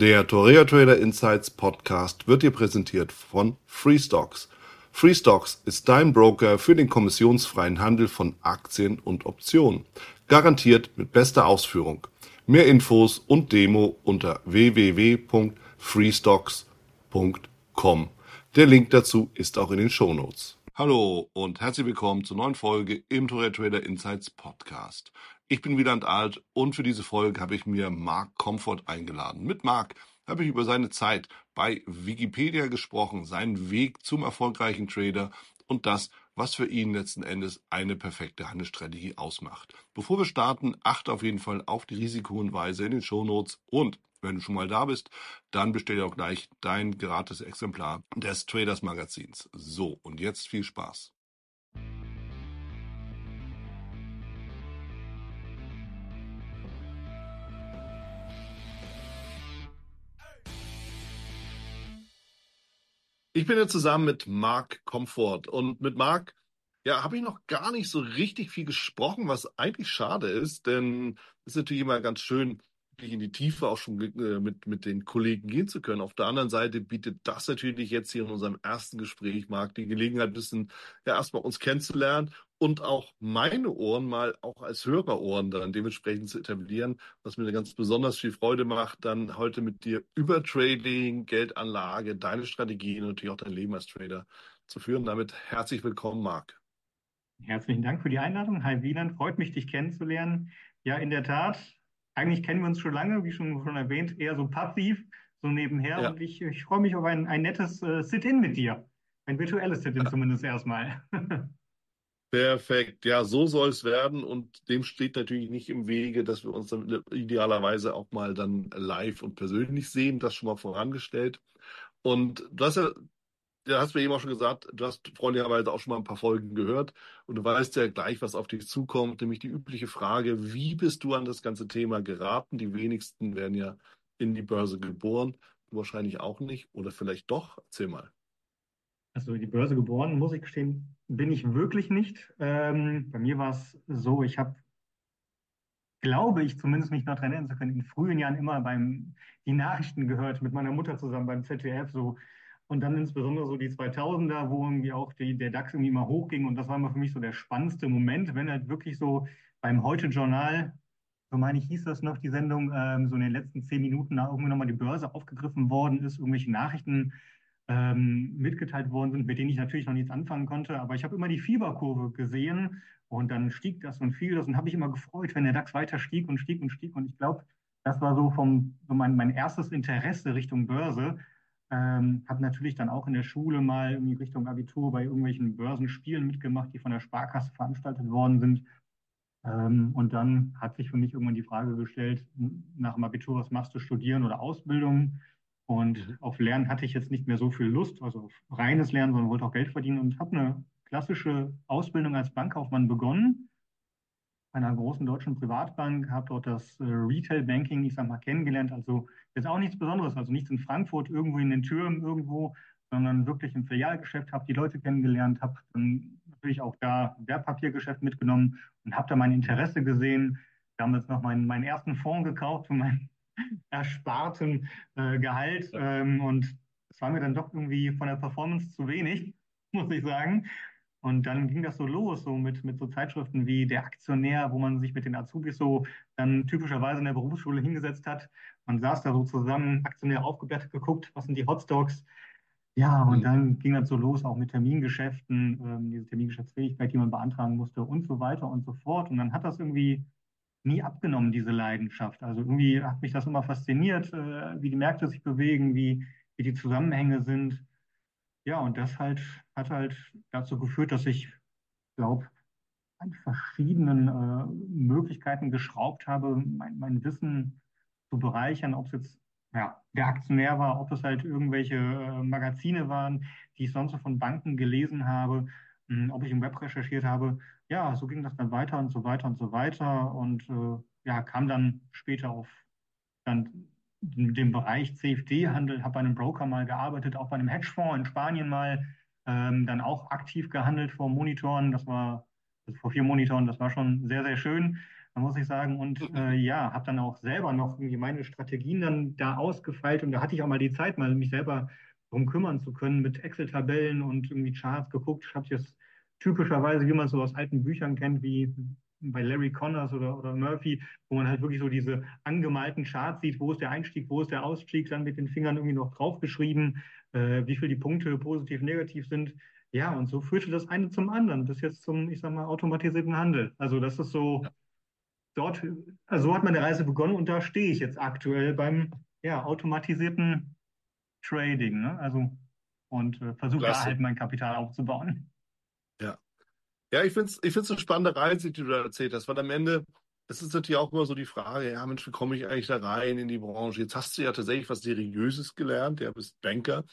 Der Torea Trader Insights Podcast wird dir präsentiert von Freestocks. Freestocks ist dein Broker für den kommissionsfreien Handel von Aktien und Optionen. Garantiert mit bester Ausführung. Mehr Infos und Demo unter www.freestocks.com. Der Link dazu ist auch in den Show Notes. Hallo und herzlich willkommen zur neuen Folge im Torea Trader Insights Podcast. Ich bin Wieland Alt und für diese Folge habe ich mir Mark Comfort eingeladen. Mit Mark habe ich über seine Zeit bei Wikipedia gesprochen, seinen Weg zum erfolgreichen Trader und das, was für ihn letzten Endes eine perfekte Handelsstrategie ausmacht. Bevor wir starten, achte auf jeden Fall auf die Risikohinweise in den Shownotes und wenn du schon mal da bist, dann bestell auch gleich dein gratis Exemplar des Traders Magazins. So, und jetzt viel Spaß. Ich bin jetzt zusammen mit Marc Comfort. Und mit Marc, ja, habe ich noch gar nicht so richtig viel gesprochen, was eigentlich schade ist, denn es ist natürlich immer ganz schön, in die Tiefe auch schon äh, mit, mit den Kollegen gehen zu können. Auf der anderen Seite bietet das natürlich jetzt hier in unserem ersten Gespräch, Marc, die Gelegenheit, ein bisschen ja, erstmal uns kennenzulernen und auch meine Ohren mal auch als Hörerohren dann dementsprechend zu etablieren, was mir ganz besonders viel Freude macht, dann heute mit dir über Trading, Geldanlage, deine Strategien und natürlich auch dein Leben als Trader zu führen. Damit herzlich willkommen, Marc. Herzlichen Dank für die Einladung. Hi Wieland, freut mich, dich kennenzulernen. Ja, in der Tat, eigentlich kennen wir uns schon lange, wie schon, schon erwähnt, eher so passiv, so nebenher. Ja. Und ich, ich freue mich auf ein, ein nettes äh, Sit-In mit dir. Ein virtuelles Sit-In ja. zumindest erstmal. Perfekt, ja, so soll es werden und dem steht natürlich nicht im Wege, dass wir uns dann idealerweise auch mal dann live und persönlich sehen, das schon mal vorangestellt. Und du hast ja, du hast mir eben auch schon gesagt, du hast freundlicherweise auch schon mal ein paar Folgen gehört und du weißt ja gleich, was auf dich zukommt, nämlich die übliche Frage, wie bist du an das ganze Thema geraten? Die wenigsten werden ja in die Börse geboren, du wahrscheinlich auch nicht oder vielleicht doch, erzähl mal. Also die Börse geboren, muss ich gestehen, bin ich wirklich nicht. Ähm, bei mir war es so, ich habe, glaube ich, zumindest mich noch daran erinnern zu können, in frühen Jahren immer beim die Nachrichten gehört mit meiner Mutter zusammen beim ZDF so und dann insbesondere so die 2000er, wo irgendwie auch die, der DAX irgendwie mal hochging und das war immer für mich so der spannendste Moment, wenn halt wirklich so beim Heute-Journal, so meine ich, hieß das noch, die Sendung, ähm, so in den letzten zehn Minuten da irgendwie nochmal die Börse aufgegriffen worden ist, irgendwelche Nachrichten ähm, mitgeteilt worden sind, mit denen ich natürlich noch nichts anfangen konnte. Aber ich habe immer die Fieberkurve gesehen und dann stieg das und fiel das und habe mich immer gefreut, wenn der DAX weiter stieg und stieg und stieg. Und ich glaube, das war so vom so mein, mein erstes Interesse Richtung Börse. Ähm, habe natürlich dann auch in der Schule mal irgendwie Richtung Abitur bei irgendwelchen Börsenspielen mitgemacht, die von der Sparkasse veranstaltet worden sind. Ähm, und dann hat sich für mich irgendwann die Frage gestellt, nach dem Abitur, was machst du, studieren oder Ausbildung? Und auf Lernen hatte ich jetzt nicht mehr so viel Lust, also auf reines Lernen, sondern wollte auch Geld verdienen und habe eine klassische Ausbildung als Bankkaufmann begonnen. Einer großen deutschen Privatbank, habe dort das äh, Retail Banking, ich sag mal, kennengelernt. Also jetzt auch nichts Besonderes, also nichts in Frankfurt, irgendwo in den Türen irgendwo, sondern wirklich im Filialgeschäft, habe die Leute kennengelernt, habe dann natürlich auch da Wertpapiergeschäft mitgenommen und habe da mein Interesse gesehen. Damals noch meinen, meinen ersten Fonds gekauft für mein ersparten äh, Gehalt. Ähm, und es war mir dann doch irgendwie von der Performance zu wenig, muss ich sagen. Und dann ging das so los, so mit, mit so Zeitschriften wie Der Aktionär, wo man sich mit den Azubis so dann typischerweise in der Berufsschule hingesetzt hat. Man saß da so zusammen, Aktionär aufgeblättert, geguckt, was sind die Hotstocks. Ja, und mhm. dann ging das so los, auch mit Termingeschäften, ähm, diese Termingeschäftsfähigkeit, die man beantragen musste und so weiter und so fort. Und dann hat das irgendwie nie abgenommen, diese Leidenschaft. Also irgendwie hat mich das immer fasziniert, äh, wie die Märkte sich bewegen, wie, wie die Zusammenhänge sind. Ja, und das halt hat halt dazu geführt, dass ich glaube, an verschiedenen äh, Möglichkeiten geschraubt habe, mein, mein Wissen zu bereichern, ob es jetzt ja, der Aktionär war, ob es halt irgendwelche äh, Magazine waren, die ich sonst so von Banken gelesen habe, mh, hm, ob ich im Web recherchiert habe. Ja, so ging das dann weiter und so weiter und so weiter und äh, ja, kam dann später auf dann den Bereich CFD-Handel, habe bei einem Broker mal gearbeitet, auch bei einem Hedgefonds in Spanien mal, ähm, dann auch aktiv gehandelt vor Monitoren. Das war also vor vier Monitoren, das war schon sehr, sehr schön. muss ich sagen. Und äh, ja, habe dann auch selber noch irgendwie meine Strategien dann da ausgefeilt. Und da hatte ich auch mal die Zeit, mal mich selber darum kümmern zu können, mit Excel-Tabellen und irgendwie Charts geguckt. Ich habe jetzt typischerweise, wie man es so aus alten Büchern kennt, wie bei Larry Connors oder, oder Murphy, wo man halt wirklich so diese angemalten Charts sieht, wo ist der Einstieg, wo ist der Ausstieg, dann mit den Fingern irgendwie noch draufgeschrieben, äh, wie viel die Punkte positiv, negativ sind. Ja, und so führte das eine zum anderen, bis jetzt zum, ich sag mal, automatisierten Handel. Also das ist so, dort, also so hat meine Reise begonnen und da stehe ich jetzt aktuell beim ja, automatisierten Trading. Ne? Also und äh, versuche da halt mein Kapital aufzubauen. Ja. Ich finde es ich find's eine spannende Reise, die du da erzählt hast, weil am Ende, es ist natürlich auch immer so die Frage, ja Mensch, wie komme ich eigentlich da rein in die Branche? Jetzt hast du ja tatsächlich was Seriöses gelernt, ja, bist Banker.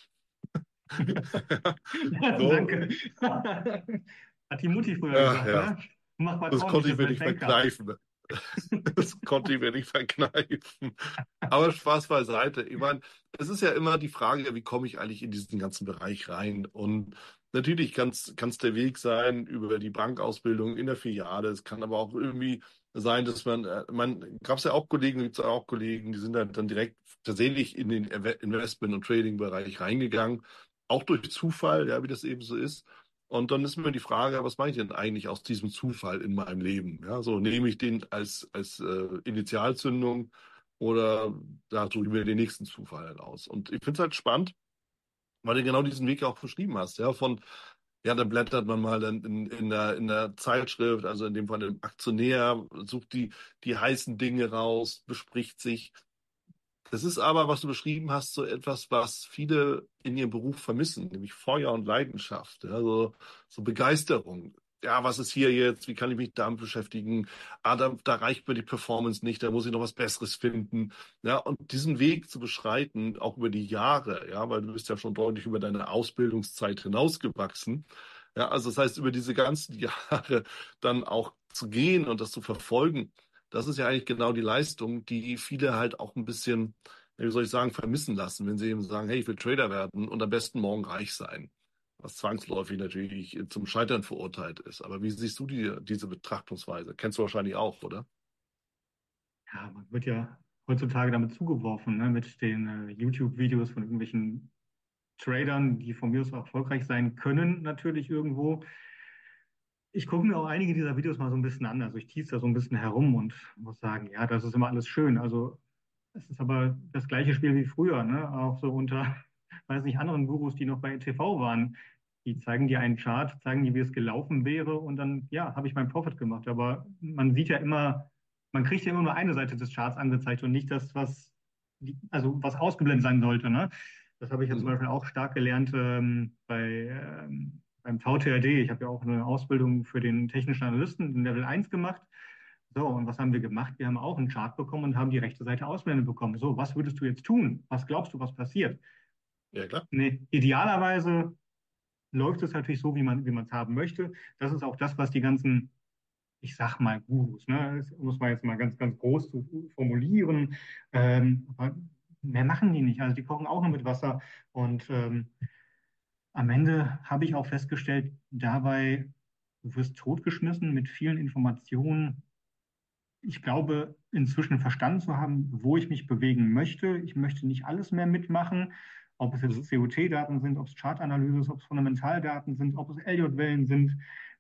so. Danke. Hat die Mutti früher ja, gesagt, ja. ne? Mach mal das konnte ich mir nicht verkneifen. das konnte ich mir nicht verkneifen. Aber Spaß beiseite. Ich meine, es ist ja immer die Frage, wie komme ich eigentlich in diesen ganzen Bereich rein? Und natürlich kann es der Weg sein über die Bankausbildung in der Filiale. Es kann aber auch irgendwie sein, dass man, äh, man gab es ja auch Kollegen, gibt es auch Kollegen, die sind dann, dann direkt tatsächlich in den Investment- und Trading-Bereich reingegangen. Auch durch Zufall, ja, wie das eben so ist. Und dann ist mir die Frage, was mache ich denn eigentlich aus diesem Zufall in meinem Leben? Ja, so nehme ich den als, als äh, Initialzündung oder da suche ich mir den nächsten Zufall aus. Und ich finde es halt spannend, weil du genau diesen Weg auch beschrieben hast, ja, von ja, dann blättert man mal dann in, in, der, in der Zeitschrift, also in dem Fall dem Aktionär, sucht die, die heißen Dinge raus, bespricht sich, das ist aber, was du beschrieben hast, so etwas, was viele in ihrem Beruf vermissen, nämlich Feuer und Leidenschaft, ja, so, so Begeisterung. Ja, was ist hier jetzt? Wie kann ich mich damit beschäftigen? Ah, da, da reicht mir die Performance nicht, da muss ich noch was Besseres finden. Ja, und diesen Weg zu beschreiten, auch über die Jahre, ja, weil du bist ja schon deutlich über deine Ausbildungszeit hinausgewachsen. Ja, also das heißt, über diese ganzen Jahre dann auch zu gehen und das zu verfolgen, das ist ja eigentlich genau die Leistung, die viele halt auch ein bisschen, wie soll ich sagen, vermissen lassen, wenn sie eben sagen, hey, ich will Trader werden und am besten morgen reich sein. Was zwangsläufig natürlich zum Scheitern verurteilt ist. Aber wie siehst du die, diese Betrachtungsweise? Kennst du wahrscheinlich auch, oder? Ja, man wird ja heutzutage damit zugeworfen, ne, mit den äh, YouTube-Videos von irgendwelchen Tradern, die von mir aus erfolgreich sein können, natürlich irgendwo ich gucke mir auch einige dieser Videos mal so ein bisschen an. Also ich tease da so ein bisschen herum und muss sagen, ja, das ist immer alles schön. Also es ist aber das gleiche Spiel wie früher, ne? Auch so unter, weiß nicht, anderen Gurus, die noch bei TV waren. Die zeigen dir einen Chart, zeigen dir, wie es gelaufen wäre und dann, ja, habe ich meinen Profit gemacht. Aber man sieht ja immer, man kriegt ja immer nur eine Seite des Charts angezeigt und nicht das, was, also was ausgeblendet sein sollte, ne? Das habe ich ja zum mhm. Beispiel auch stark gelernt ähm, bei ähm, beim VTRD. Ich habe ja auch eine Ausbildung für den technischen Analysten in Level 1 gemacht. So, und was haben wir gemacht? Wir haben auch einen Chart bekommen und haben die rechte Seite ausblendet bekommen. So, was würdest du jetzt tun? Was glaubst du, was passiert? Ja, klar. Nee, idealerweise läuft es natürlich so, wie man wie es haben möchte. Das ist auch das, was die ganzen, ich sag mal, Gurus, ne? das muss man jetzt mal ganz, ganz groß formulieren. Ähm, mehr machen die nicht. Also die kochen auch nur mit Wasser und ähm, am Ende habe ich auch festgestellt, dabei, du wirst totgeschmissen mit vielen Informationen. Ich glaube, inzwischen verstanden zu haben, wo ich mich bewegen möchte. Ich möchte nicht alles mehr mitmachen, ob es jetzt COT-Daten sind, ob es Chartanalyse ist, ob es Fundamentaldaten sind, ob es Elliott-Wellen sind,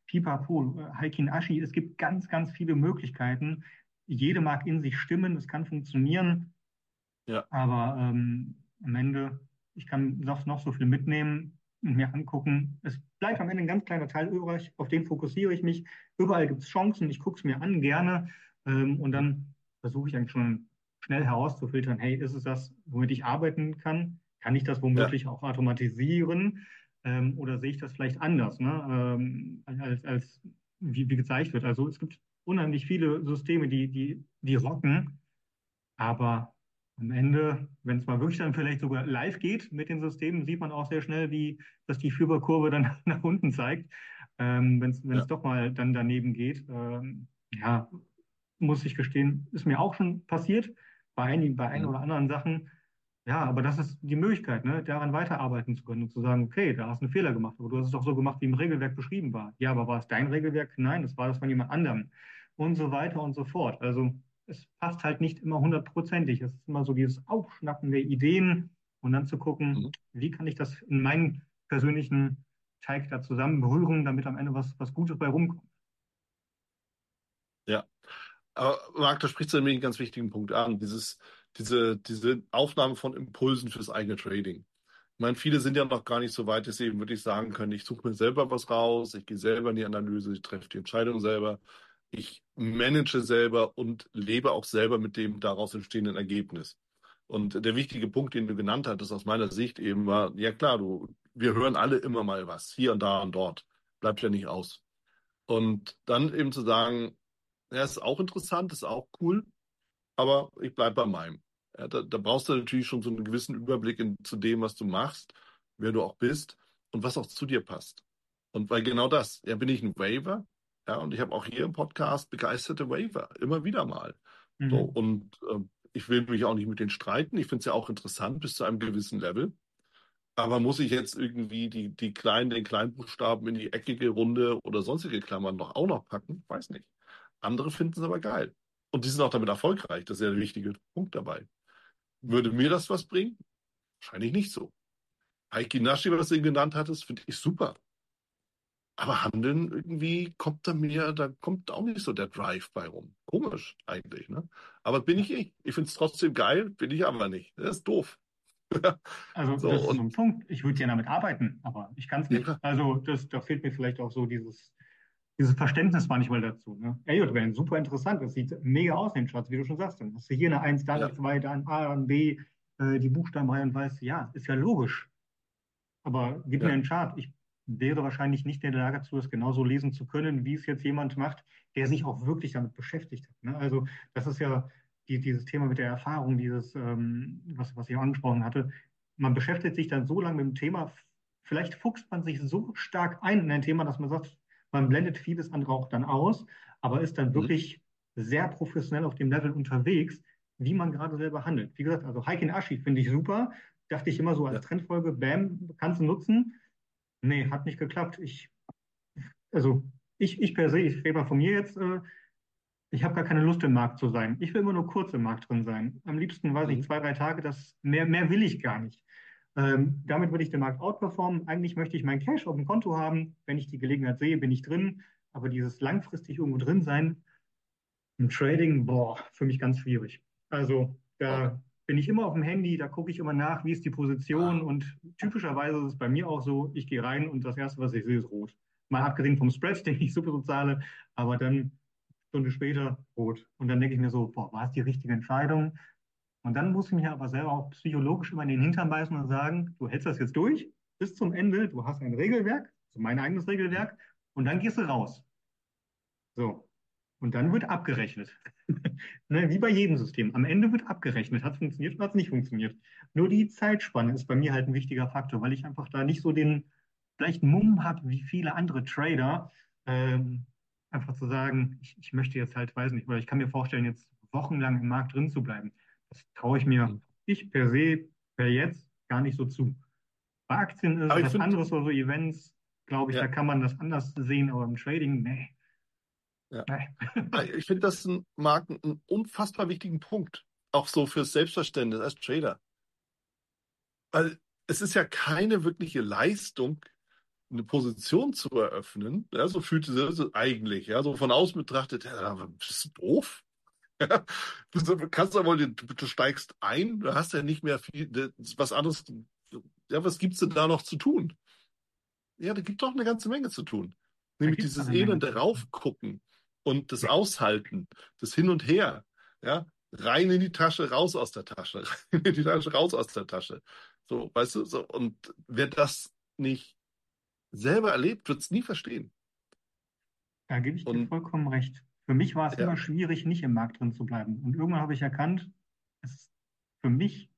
Pipapo, Heikin Ashi. Es gibt ganz, ganz viele Möglichkeiten. Jede mag in sich stimmen, es kann funktionieren. Ja. Aber ähm, am Ende, ich kann noch, noch so viel mitnehmen mir angucken. Es bleibt am Ende ein ganz kleiner Teil übrig, auf den fokussiere ich mich. Überall gibt es Chancen, ich gucke es mir an, gerne. Ähm, und dann versuche ich eigentlich schon schnell herauszufiltern, hey, ist es das, womit ich arbeiten kann? Kann ich das womöglich ja. auch automatisieren? Ähm, oder sehe ich das vielleicht anders, ne? ähm, als, als wie, wie gezeigt wird? Also es gibt unheimlich viele Systeme, die, die, die rocken, aber am Ende, wenn es mal wirklich dann vielleicht sogar live geht mit den Systemen, sieht man auch sehr schnell, wie dass die Führerkurve dann nach unten zeigt, ähm, wenn es ja. doch mal dann daneben geht. Ähm, ja, muss ich gestehen, ist mir auch schon passiert bei einigen, bei ein oder anderen Sachen. Ja, aber das ist die Möglichkeit, ne, daran weiterarbeiten zu können und zu sagen, okay, da hast du einen Fehler gemacht, aber du hast es doch so gemacht, wie im Regelwerk beschrieben war. Ja, aber war es dein Regelwerk? Nein, das war das von jemand anderem. und so weiter und so fort. Also es passt halt nicht immer hundertprozentig. Es ist immer so dieses Aufschnappen der Ideen und dann zu gucken, Mhm. wie kann ich das in meinen persönlichen Teig da zusammen berühren, damit am Ende was, was Gutes bei rumkommt. Ja. Aber Marc, da sprichst du nämlich einen ganz wichtigen Punkt an. Dieses, diese, diese Aufnahme von Impulsen fürs eigene Trading. Ich meine, viele sind ja noch gar nicht so weit, dass sie eben wirklich sagen können, ich suche mir selber was raus, ich gehe selber in die Analyse, ich treffe die Entscheidung selber, ich manage selber und lebe auch selber mit dem daraus entstehenden Ergebnis. Und der wichtige Punkt, den du genannt hattest, aus meiner Sicht eben war, ja klar, du, wir hören alle immer mal was, hier und da und dort. Bleibt ja nicht aus. Und dann eben zu sagen, ja, ist auch interessant, ist auch cool, aber ich bleib bei meinem. Ja, da, da brauchst du natürlich schon so einen gewissen Überblick in, zu dem, was du machst, wer du auch bist und was auch zu dir passt. Und weil genau das, ja, bin ich ein Waver, ja, und ich habe auch hier im Podcast begeisterte Waver, immer wieder mal. So, Mhm. und äh, ich will mich auch nicht mit denen streiten. Ich finde es ja auch interessant bis zu einem gewissen Level. Aber muss ich jetzt irgendwie die, die kleinen, den Kleinbuchstaben in die eckige Runde oder sonstige Klammern noch auch noch packen? Weiß nicht. Andere finden es aber geil. Und die sind auch damit erfolgreich. Das ist ja der wichtige Punkt dabei. Würde mir das was bringen? Wahrscheinlich nicht so. Heiki Nashi, was du ihn genannt hattest, finde ich super. Aber Handeln irgendwie kommt da mir, da kommt auch nicht so der Drive bei rum. Komisch eigentlich, ne? Aber bin ich ich. Ich finde es trotzdem geil, bin ich aber nicht. Das ist doof. Also So, das ist so ein Punkt. Ich würde ja damit arbeiten, aber ich kann es ja, nicht. klar. Also das, da fehlt mir vielleicht auch so dieses, dieses Verständnis manchmal dazu. Ne? Elliott-Wellen, super interessant. Das sieht mega aus in den Charts, wie du schon sagst. Dann hast du hier eine Eins, da eine Ja, 2, da ein A, ein B, äh, die Buchstabenreihe und weißt, ja, ist ja logisch. Aber gib mir ja, einen Chart. Ich wäre wahrscheinlich nicht in der Lage dazu, das genauso lesen zu können, wie es jetzt jemand macht, der sich auch wirklich damit beschäftigt hat. Ne? Also das ist ja die, dieses Thema mit der Erfahrung, dieses, ähm, was, was ich angesprochen hatte. Man beschäftigt sich dann so lange mit dem Thema, vielleicht fuchst man sich so stark ein in ein Thema, dass man sagt, man blendet vieles andere auch dann aus, aber ist dann mhm, wirklich sehr professionell auf dem Level unterwegs, wie man gerade selber handelt. Wie gesagt, also Heikin Ashi finde ich super. Dachte ich immer so als ja, Trendfolge, bam, kannst du nutzen. Nee, hat nicht geklappt. Ich, also ich, ich per se, ich rede mal von mir jetzt, äh, ich habe gar keine Lust im Markt zu sein. Ich will immer nur kurz im Markt drin sein. Am liebsten, weiß ich, mhm, zwei, drei Tage, das mehr, mehr will ich gar nicht. Ähm, damit würde ich den Markt outperformen. Eigentlich möchte ich mein Cash auf dem Konto haben. Wenn ich die Gelegenheit sehe, bin ich drin. Aber dieses langfristig irgendwo drin sein, im Trading, boah, für mich ganz schwierig. Also da bin ich immer auf dem Handy, da gucke ich immer nach, wie ist die Position ah, und typischerweise ist es bei mir auch so, ich gehe rein und das Erste, was ich sehe, ist rot. Mal abgesehen vom Spread, den ich super so zahle, aber dann eine Stunde später rot. Und dann denke ich mir so, boah, war es die richtige Entscheidung? Und dann muss ich mir aber selber auch psychologisch immer in den Hintern beißen und sagen, du hältst das jetzt durch bis zum Ende, du hast ein Regelwerk, also mein eigenes Regelwerk, und dann gehst du raus. So. Und dann wird abgerechnet. Ne, wie bei jedem System. Am Ende wird abgerechnet. Hat es funktioniert oder hat es nicht funktioniert. Nur die Zeitspanne ist bei mir halt ein wichtiger Faktor, weil ich einfach da nicht so den vielleicht Mumm habe wie viele andere Trader. Ähm, einfach zu sagen, ich, ich möchte jetzt halt, weiß nicht, oder ich kann mir vorstellen, jetzt wochenlang im Markt drin zu bleiben. Das traue ich mir, mhm. ich per se, per jetzt gar nicht so zu. Bei Aktien ist was anderes oder so Events, glaube ich, da ja, kann man das anders sehen, aber im Trading, nee, ja. nee. Ah, Ich finde das ein, Marc, einen unfassbar wichtigen Punkt. Auch so fürs Selbstverständnis als Trader. Weil es ist ja keine wirkliche Leistung, eine Position zu eröffnen. Ja, so fühlt es sich eigentlich, ja, so von außen betrachtet, ja, bist du doof? Ja, du kannst aber, du, du steigst ein, du hast ja nicht mehr viel, was anderes, ja, was gibt's denn da noch zu tun? Ja, da gibt doch eine ganze Menge zu tun. Nämlich dieses elende. Raufgucken und das Aushalten, das Hin und Her, ja, rein in die Tasche, raus aus der Tasche, rein in die Tasche, raus aus der Tasche. So, weißt du, so, und wer das nicht selber erlebt, wird es nie verstehen. Da gebe ich dir Und vollkommen recht. Für mich war es ja, immer schwierig, nicht im Markt drin zu bleiben. Und irgendwann habe ich erkannt, es ist für mich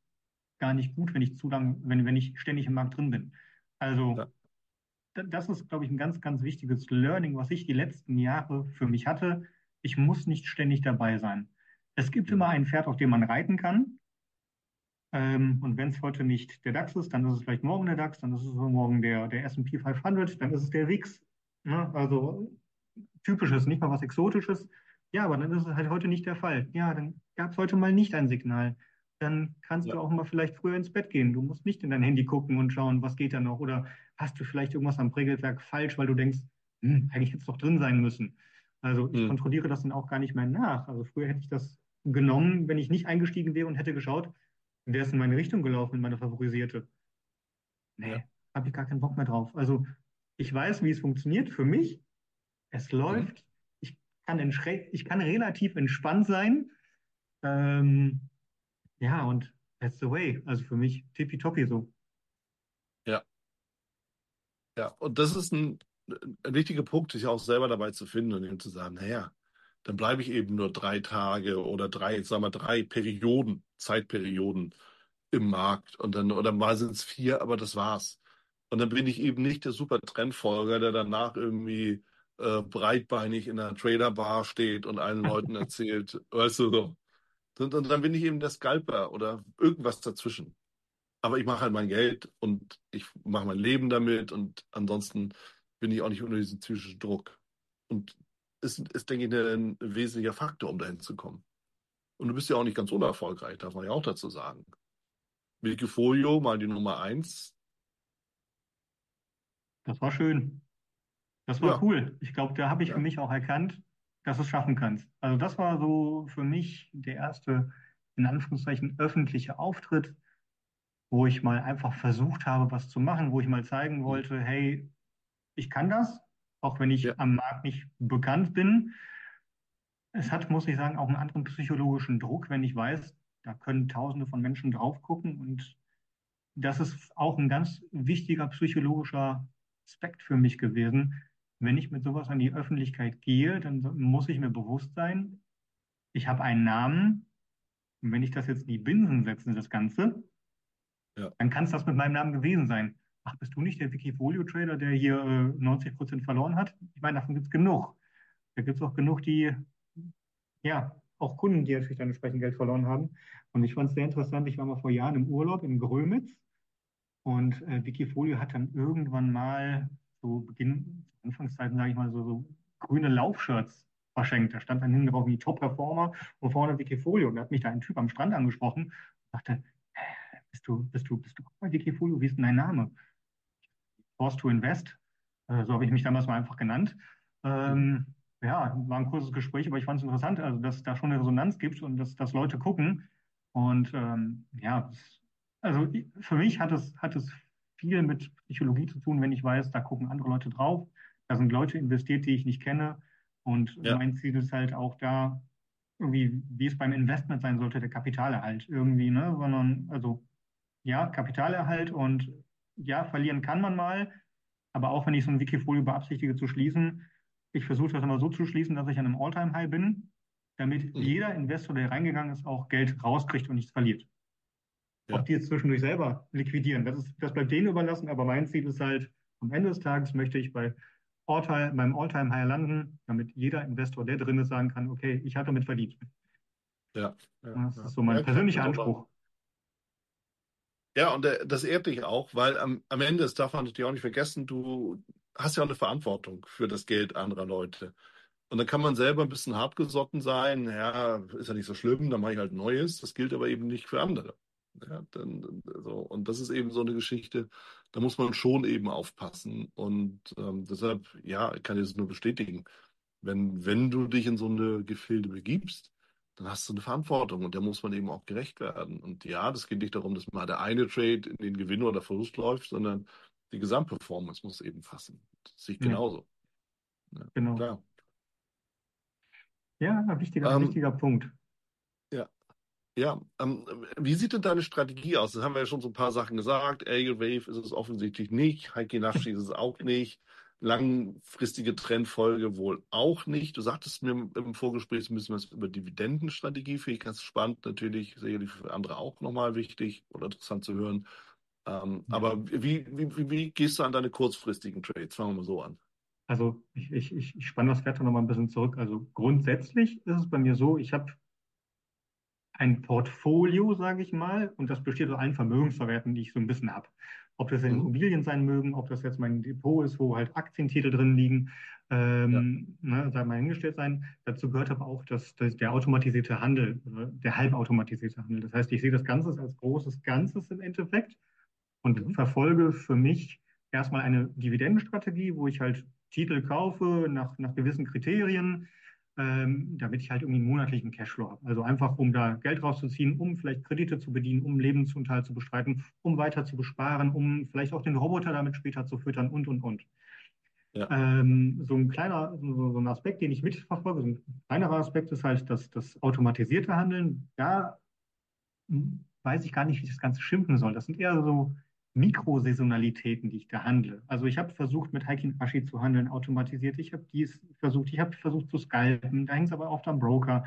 gar nicht gut, wenn ich zu lang, wenn, wenn ich ständig im Markt drin bin. Also, ja, da- das ist, glaube ich, ein ganz, ganz wichtiges Learning, was ich die letzten Jahre für mich hatte. Ich muss nicht ständig dabei sein. Es gibt immer ein Pferd, auf dem man reiten kann. Ähm, und wenn es heute nicht der DAX ist, dann ist es vielleicht morgen der DAX, dann ist es morgen der, der S&P 500, dann ist es der WIX. Ne? Also typisches, nicht mal was Exotisches. Ja, aber dann ist es halt heute nicht der Fall. Ja, dann gab es heute mal nicht ein Signal. Dann kannst Ja, du auch mal vielleicht früher ins Bett gehen. Du musst nicht in dein Handy gucken und schauen, was geht da noch. Oder hast du vielleicht irgendwas am Regelwerk falsch, weil du denkst, hm, eigentlich hätte es doch drin sein müssen. Also ich hm, kontrolliere das dann auch gar nicht mehr nach. Also früher hätte ich das genommen, wenn ich nicht eingestiegen wäre und hätte geschaut, wäre es in meine Richtung gelaufen, in meine favorisierte. ja, Nee, habe ich gar keinen Bock mehr drauf. Also ich weiß, wie es funktioniert für mich. Es mhm, läuft. Ich kann, ich kann relativ entspannt sein. Ähm, ja, und that's the way. Also für mich tippitoppi so. ja, ja. Und das ist ein, ein wichtiger Punkt, sich auch selber dabei zu finden und eben zu sagen, naja, dann bleibe ich eben nur drei Tage oder drei, sagen wir, drei Perioden, Zeitperioden im Markt und dann, oder mal sind es vier, aber das war's. Und dann bin ich eben nicht der super Trendfolger, der danach irgendwie äh, breitbeinig in einer Traderbar steht und allen Leuten erzählt, weißt du so. Und, und dann bin ich eben der Scalper oder irgendwas dazwischen. Aber ich mache halt mein Geld und ich mache mein Leben damit und ansonsten bin ich auch nicht unter diesem psychischen Druck. Und ist, ist, denke ich, ein wesentlicher Faktor, um dahin zu kommen. Und du bist ja auch nicht ganz unerfolgreich, darf man ja auch dazu sagen. Wikifolio, mal die Nummer eins. Das war schön. Das war Ja, cool. Ich glaube, da habe ich für ja, mich auch erkannt, dass du es schaffen kannst. Also das war so für mich der erste, in Anführungszeichen, öffentliche Auftritt, wo ich mal einfach versucht habe, was zu machen, wo ich mal zeigen hm, wollte, hey, ich kann das, auch wenn ja, ich am Markt nicht bekannt bin. Es hat, muss ich sagen, auch einen anderen psychologischen Druck, wenn ich weiß, da können Tausende von Menschen drauf gucken. Und das ist auch ein ganz wichtiger psychologischer Aspekt für mich gewesen. Wenn ich mit sowas an die Öffentlichkeit gehe, dann muss ich mir bewusst sein, ich habe einen Namen. Und wenn ich das jetzt in die Binsen setze, das Ganze, ja, dann kann es das mit meinem Namen gewesen sein. Ach, bist du nicht der Wikifolio-Trader, der hier äh, 90 Prozent verloren hat? Ich meine, davon gibt es genug. Da gibt es auch genug, die Ja, auch Kunden, die natürlich dann entsprechend Geld verloren haben. Und ich fand es sehr interessant. Ich war mal vor Jahren im Urlaub in Grömitz und äh, Wikifolio hat dann irgendwann mal zu Beginn, Anfangszeiten, sage ich mal, so, so grüne Laufshirts verschenkt. Da stand dann hinten drauf wie Top-Performer und vorne Wikifolio. Und da hat mich da ein Typ am Strand angesprochen und sagte, bist du, bist du, bist du auch bei Wikifolio? Wie ist denn dein Name? Force to Invest. Äh, so habe ich mich damals mal einfach genannt. hm, Ähm, ja, war ein kurzes Gespräch, aber ich fand es interessant, also dass es da schon eine Resonanz gibt und dass, dass Leute gucken. Und ähm, ja, also für mich hat es, hat es viel mit Psychologie zu tun, wenn ich weiß, da gucken andere Leute drauf. Da sind Leute investiert, die ich nicht kenne. Und ja, mein Ziel ist halt auch da, irgendwie, wie es beim Investment sein sollte, der Kapitalerhalt irgendwie, ne? Sondern, also ja, Kapitalerhalt und ja, verlieren kann man mal, aber auch wenn ich so ein Wikifolio beabsichtige zu schließen, ich versuche das immer so zu schließen, dass ich an einem All-Time-High bin, damit mhm, jeder Investor, der reingegangen ist, auch Geld rauskriegt und nichts verliert. Ob ja, die jetzt zwischendurch selber liquidieren, das ist, das bleibt denen überlassen, aber mein Ziel ist halt, am Ende des Tages möchte ich bei All-Time, beim All-Time-High landen, damit jeder Investor, der drin ist, sagen kann, okay, ich habe damit verdient. ja, ja, Das ist so mein persönlicher. Anspruch. Ja, und äh, das ehrt dich auch, weil am, am Ende, das darf man natürlich auch nicht vergessen, du hast ja auch eine Verantwortung für das Geld anderer Leute. Und dann kann man selber ein bisschen hartgesotten sein, ja, ist ja nicht so schlimm, dann mache ich halt Neues. Das gilt aber eben nicht für andere. Ja, dann, so. Und das ist eben so eine Geschichte, da muss man schon eben aufpassen. Und ähm, deshalb, ja, ich kann das nur bestätigen. Wenn, wenn du dich in so eine Gefilde begibst, dann hast du eine Verantwortung und der muss man eben auch gerecht werden. Und ja, das geht nicht darum, dass mal der eine Trade in den Gewinn oder Verlust läuft, sondern die Gesamtperformance muss eben passen. Das sehe ich Ja, genauso. Ja, genau. klar. Ja, ein wichtiger, Ähm, wichtiger Punkt. ja. Ja, ähm, wie sieht denn deine Strategie aus? Das haben wir ja schon so ein paar Sachen gesagt. Aerial Wave ist es offensichtlich nicht. Heikki Nashi ist es auch nicht. Langfristige Trendfolge wohl auch nicht. Du sagtest mir im Vorgespräch ein bisschen was über Dividendenstrategie. Finde ich ganz spannend. Natürlich sicherlich für andere auch nochmal wichtig oder interessant zu hören. Ähm, Ja. aber wie, wie, wie, wie gehst du an deine kurzfristigen Trades? Fangen wir mal so an. Also ich, ich, ich, spanne das Pferd noch mal ein bisschen zurück. Also grundsätzlich ist es bei mir so, ich habe ein Portfolio, sage ich mal, und das besteht aus allen Vermögensverwerten, die ich so ein bisschen habe. Ob das Mhm. Immobilien sein mögen, ob das jetzt mein Depot ist, wo halt Aktientitel drin liegen, ähm, ne, sei mal hingestellt sein. Dazu gehört aber auch das, das, der automatisierte Handel, äh, der halbautomatisierte Handel. Das heißt, ich sehe das Ganze als großes Ganzes im Endeffekt und Mhm. verfolge für mich erstmal eine Dividendenstrategie, wo ich halt Titel kaufe nach, nach gewissen Kriterien, ähm, damit ich halt irgendwie einen monatlichen Cashflow habe. Also einfach, um da Geld rauszuziehen, um vielleicht Kredite zu bedienen, um Lebensunterhalt zu bestreiten, um weiter zu besparen, um vielleicht auch den Roboter damit später zu füttern und, und, und. Ja. Ähm, so ein kleiner, so, so ein Aspekt, den ich mitverfolge, so ein kleinerer Aspekt ist halt das, das automatisierte Handeln. Da weiß ich gar nicht, wie ich das Ganze schimpfen soll. Das sind eher so Mikrosaisonalitäten, die ich da handle. Also ich habe versucht, mit Heikin Ashi zu handeln, automatisiert. Ich habe dies versucht, ich habe versucht zu scalpen. Da hängt es aber oft am Broker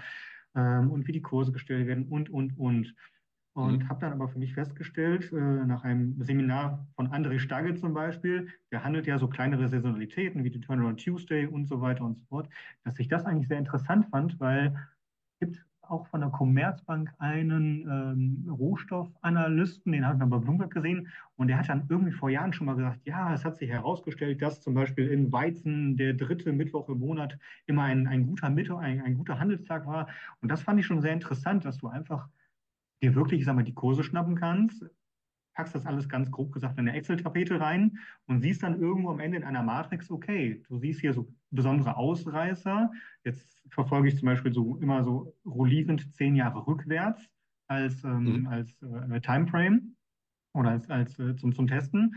ähm, und wie die Kurse gestellt werden und, und, und. Und Mhm. habe dann aber für mich festgestellt, äh, nach einem Seminar von André Stagge zum Beispiel, der handelt ja so kleinere Saisonalitäten wie die Turnaround Tuesday und so weiter und so fort, dass ich das eigentlich sehr interessant fand, weil es gibt auch von der Commerzbank einen ähm, Rohstoffanalysten, den ich mal bei Bloomberg gesehen, und der hat dann irgendwie vor Jahren schon mal gesagt, ja, es hat sich herausgestellt, dass zum Beispiel in Weizen der dritte Mittwoch im Monat immer ein, ein guter Mittwoch, ein, ein guter Handelstag war. Und das fand ich schon sehr interessant, dass du einfach dir wirklich, ich sag mal, die Kurse schnappen kannst, packst das alles ganz grob gesagt in eine Excel-Tapete rein und siehst dann irgendwo am Ende in einer Matrix, okay, du siehst hier so besondere Ausreißer. Jetzt verfolge ich zum Beispiel so immer so rollierend zehn Jahre rückwärts als, ähm, Mhm. als äh, Timeframe oder als, als äh, zum, zum Testen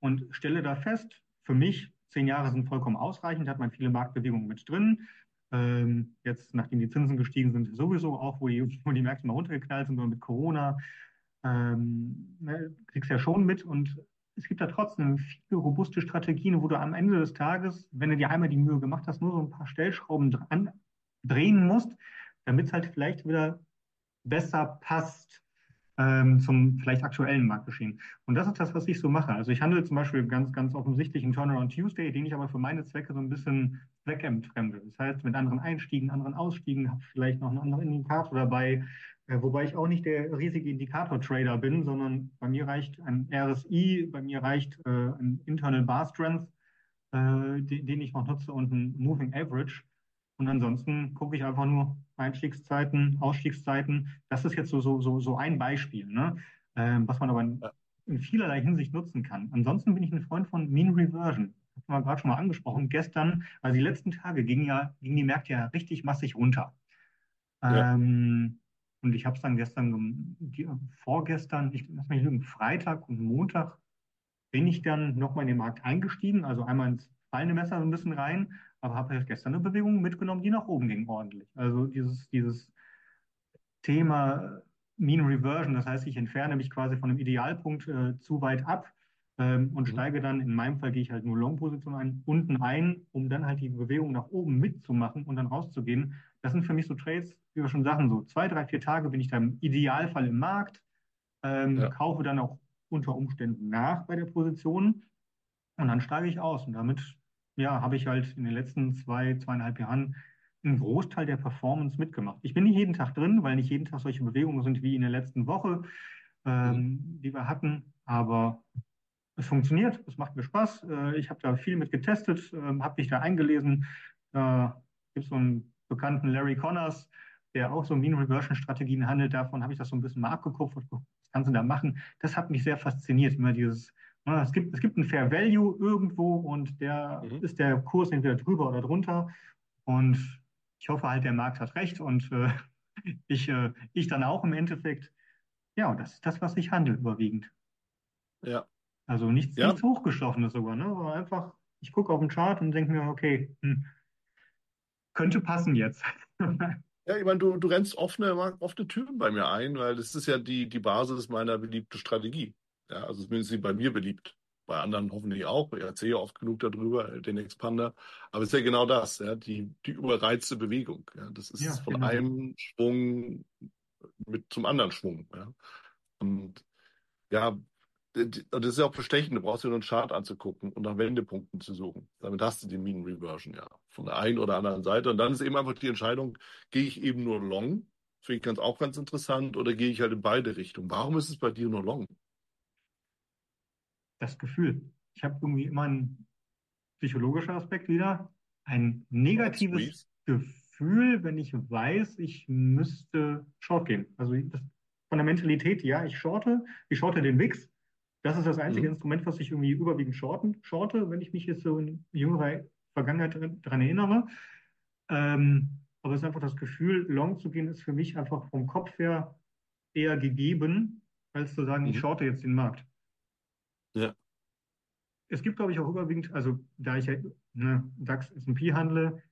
und stelle da fest, für mich zehn Jahre sind vollkommen ausreichend, hat man viele Marktbewegungen mit drin. Ähm, jetzt, nachdem die Zinsen gestiegen sind, sowieso auch, wo die, wo die Märkte mal runtergeknallt sind, mit Corona, ähm, ne, kriegst ja schon mit und es gibt da trotzdem viele robuste Strategien, wo du am Ende des Tages, wenn du dir einmal die Mühe gemacht hast, nur so ein paar Stellschrauben dran drehen musst, damit es halt vielleicht wieder besser passt ähm, zum vielleicht aktuellen Marktgeschehen. Und das ist das, was ich so mache. Also ich handle zum Beispiel ganz, ganz offensichtlich einen Turnaround Tuesday, den ich aber für meine Zwecke so ein bisschen zweckentfremde. Das heißt, mit anderen Einstiegen, anderen Ausstiegen, habe vielleicht noch einen anderen Indikator dabei, wobei ich auch nicht der riesige Indikator-Trader bin, sondern bei mir reicht ein RSI, bei mir reicht äh, ein Internal Bar Strength, äh, den, den ich noch nutze und ein Moving Average. Und ansonsten gucke ich einfach nur Einstiegszeiten, Ausstiegszeiten. Das ist jetzt so, so, so, so ein Beispiel, ne? Ähm, was man aber in, in vielerlei Hinsicht nutzen kann. Ansonsten bin ich ein Freund von Mean Reversion. Das haben wir gerade schon mal angesprochen. Gestern, also die letzten Tage gingen ja, gingen die Märkte ja richtig massig runter. Ja. Und ich habe es dann gestern, die, vorgestern, ich lass mich lügen, Freitag und Montag bin ich dann nochmal in den Markt eingestiegen, also einmal ins fallende Messer so ein bisschen rein, aber habe halt gestern eine Bewegung mitgenommen, die nach oben ging ordentlich. Also dieses, dieses Thema Mean Reversion, das heißt, ich entferne mich quasi von dem Idealpunkt äh, zu weit ab ähm, und Mhm. steige dann, in meinem Fall gehe ich halt nur Long-Position ein, unten ein, um dann halt die Bewegung nach oben mitzumachen und dann rauszugehen. Das sind für mich so Trades, wie wir schon sagen, so zwei, drei, vier Tage bin ich da im Idealfall im Markt, ähm, Ja. kaufe dann auch unter Umständen nach bei der Position und dann steige ich aus. Und damit, ja, habe ich halt in den letzten zwei, zweieinhalb Jahren einen Großteil der Performance mitgemacht. Ich bin nicht jeden Tag drin, weil nicht jeden Tag solche Bewegungen sind wie in der letzten Woche, Mhm. ähm, die wir hatten. Aber es funktioniert, es macht mir Spaß. Äh, ich habe da viel mit getestet, ähm, habe mich da eingelesen. Da gibt es so einen bekannten Larry Connors, der auch so Mean Reversion Strategien handelt. Davon habe ich das so ein bisschen mal abgekupfert. Was kannst du da machen? Das hat mich sehr fasziniert. Immer dieses, na, es gibt, es gibt ein Fair Value irgendwo und der Mhm. ist der Kurs entweder drüber oder drunter. Und ich hoffe halt, der Markt hat recht und äh, ich, äh, ich dann auch im Endeffekt. Ja, und das ist das, was ich handle überwiegend. Ja. Also nichts, Ja. nichts Hochgestochenes sogar, ne? Aber einfach, ich gucke auf den Chart und denke mir, okay, hm, könnte passen jetzt. Ja, ich meine, du, du rennst offene, offene Türen bei mir ein, weil das ist ja die, die Basis meiner beliebten Strategie. Ja, also zumindest sie bei mir beliebt. Bei anderen hoffentlich auch. Ich erzähle ja oft genug darüber, den Expander. Aber es ist ja genau das, ja, die, die überreizte Bewegung. Ja, das ist Ja, von genau. einem Schwung mit zum anderen Schwung. Ja. Und ja, das ist ja auch bestechend. Du brauchst dir nur einen Chart anzugucken und nach Wendepunkten zu suchen. Damit hast du die Mean Reversion ja von der einen oder anderen Seite. Und dann ist eben einfach die Entscheidung, gehe ich eben nur long, Finde ich ganz, auch ganz interessant. Oder gehe ich halt in beide Richtungen? Warum ist es bei dir nur Long? Das Gefühl. Ich habe irgendwie immer einen psychologischen Aspekt wieder. Ein negatives Gefühl, wenn ich weiß, ich müsste Short gehen. Also das, von der Mentalität, ja, ich shorte, ich shorte den Wix. Das ist das einzige mhm. Instrument, was ich irgendwie überwiegend shorten, shorte, wenn ich mich jetzt so in jüngerer Vergangenheit daran erinnere. Ähm, aber es ist einfach das Gefühl, long zu gehen, ist für mich einfach vom Kopf her eher gegeben, als zu sagen, mhm. ich shorte jetzt den Markt. Ja. Es gibt, glaube ich, auch überwiegend, also da ich ja ne, DAX S&P handle,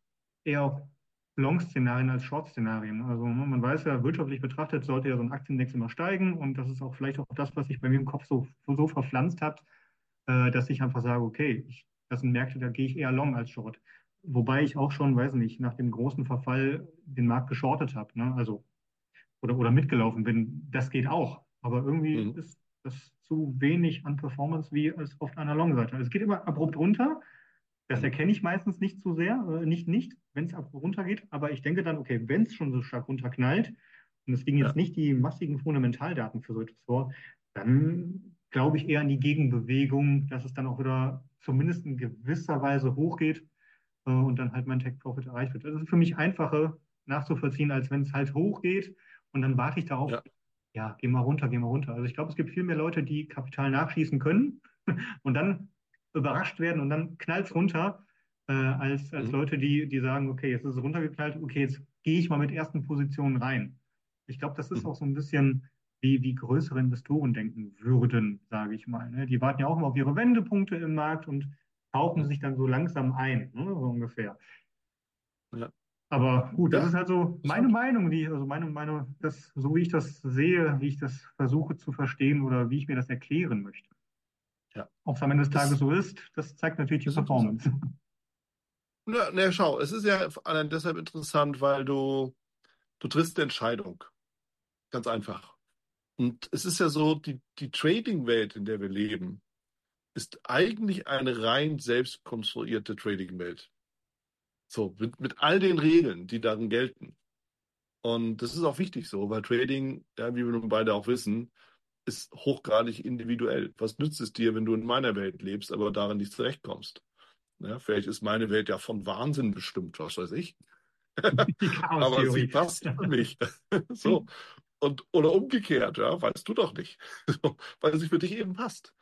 eher auch Long-Szenarien als Short-Szenarien. Also ne, man weiß ja, wirtschaftlich betrachtet sollte ja so ein Aktienindex immer steigen und das ist auch vielleicht auch das, was sich bei mir im Kopf so, so verpflanzt hat, äh, dass ich einfach sage, okay, ich, das sind Märkte, da gehe ich eher Long als Short. Wobei ich auch schon, weiß nicht, nach dem großen Verfall den Markt geschortet habe, ne? also oder, oder mitgelaufen bin. Das geht auch, aber irgendwie mhm. ist das zu wenig an Performance wie als auf einer Long-Seite. Also es geht immer abrupt runter, das erkenne ich meistens nicht so sehr, äh, nicht nicht, wenn es runtergeht, aber ich denke dann, okay, wenn es schon so stark runterknallt, und es liegen ja. jetzt nicht die massigen Fundamentaldaten für so etwas vor, dann glaube ich eher an die Gegenbewegung, dass es dann auch wieder zumindest in gewisser Weise hochgeht äh, und dann halt mein Take-Profit erreicht wird. Das ist für mich einfacher nachzuvollziehen, als wenn es halt hochgeht und dann warte ich darauf, ja. ja, geh mal runter, geh mal runter. Also ich glaube, es gibt viel mehr Leute, die Kapital nachschießen können und dann überrascht werden und dann knallt es runter, äh, als, als mhm. Leute, die, die sagen, okay, jetzt ist es runtergeknallt, okay, jetzt gehe ich mal mit ersten Positionen rein. Ich glaube, das ist mhm. auch so ein bisschen, wie, wie größere Investoren denken würden, sage ich mal. Ne? Die warten ja auch immer auf ihre Wendepunkte im Markt und tauchen mhm. sich dann so langsam ein, ne? so ungefähr. Ja. Aber gut, das ja. ist halt so meine Meinung, die, also meine Meinung, das, so wie ich das sehe, wie ich das versuche zu verstehen oder wie ich mir das erklären möchte. Ja. Ob es am Ende des Tages so ist, das zeigt natürlich die Performance. Na, na, schau, es ist ja allein deshalb interessant, weil du, du triffst eine Entscheidung. Ganz einfach. Und es ist ja so, die, die Trading-Welt, in der wir leben, ist eigentlich eine rein selbst konstruierte Trading-Welt. So, mit, mit all den Regeln, die darin gelten. Und das ist auch wichtig so, weil Trading, ja, wie wir nun beide auch wissen, ist hochgradig individuell. Was nützt es dir, wenn du in meiner Welt lebst, aber darin nicht zurechtkommst? Ja, vielleicht ist meine Welt ja von Wahnsinn bestimmt, was weiß ich. aber sie passt für mich. so. Und, oder umgekehrt, ja, weißt du doch nicht. So, weil sie für dich eben passt.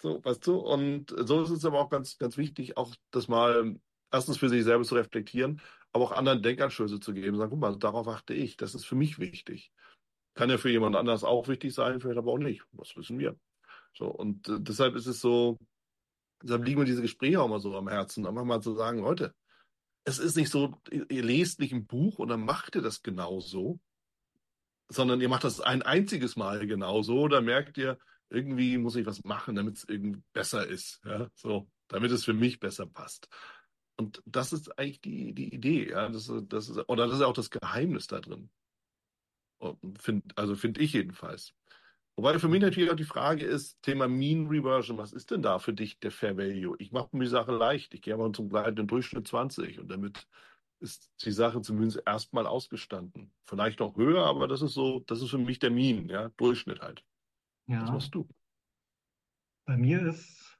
So, weißt du? Und so ist es aber auch ganz, ganz wichtig, auch das mal erstens für sich selber zu reflektieren, aber auch anderen Denkanstöße zu geben. Sagen, guck mal, darauf achte ich. Das ist für mich wichtig. Kann ja für jemand anders auch wichtig sein, vielleicht aber auch nicht. Was wissen wir? So, und äh, deshalb ist es so, deshalb liegen mir diese Gespräche auch mal so am Herzen, einfach mal zu sagen, Leute, es ist nicht so, ihr lest nicht ein Buch und dann macht ihr das genauso, sondern ihr macht das ein einziges Mal genauso, da merkt ihr, irgendwie muss ich was machen, damit es irgendwie besser ist, ja, so, damit es für mich besser passt. Und das ist eigentlich die, die Idee, ja, das, das ist, oder das ist auch das Geheimnis da drin. Find, also finde ich jedenfalls. Wobei für mich natürlich auch die Frage ist, Thema Mean Reversion, was ist denn da für dich der Fair Value? Ich mache mir die Sache leicht. Ich gehe mal zum gleitenden Durchschnitt 20 und damit ist die Sache zumindest erstmal ausgestanden. Vielleicht noch höher, aber das ist so, das ist für mich der Mean, ja, Durchschnitt halt. Ja. Was machst du? Bei mir ist,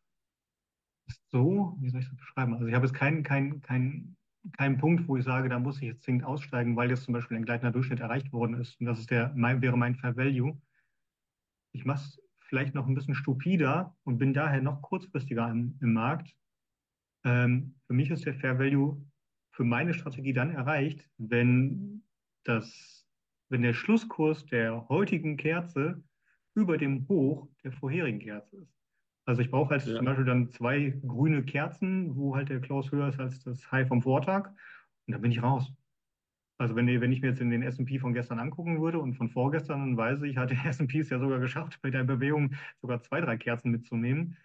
ist so, wie soll ich das beschreiben? Also ich habe jetzt keinen kein, kein kein Punkt, wo ich sage, da muss ich jetzt zwingend aussteigen, weil jetzt zum Beispiel ein gleitender Durchschnitt erreicht worden ist. Und das ist der, mein, wäre mein Fair Value. Ich mache es vielleicht noch ein bisschen stupider und bin daher noch kurzfristiger im, im Markt. Ähm, für mich ist der Fair Value für meine Strategie dann erreicht, wenn das, wenn der Schlusskurs der heutigen Kerze über dem Hoch der vorherigen Kerze ist. Also ich brauche halt ja. zum Beispiel dann zwei grüne Kerzen, wo halt der Close höher ist als das High vom Vortag. Und dann bin ich raus. Also wenn, wenn ich mir jetzt in den S&P von gestern angucken würde und von vorgestern, dann weiß ich, hat der S&P es ja sogar geschafft, bei der Bewegung sogar zwei, drei Kerzen mitzunehmen.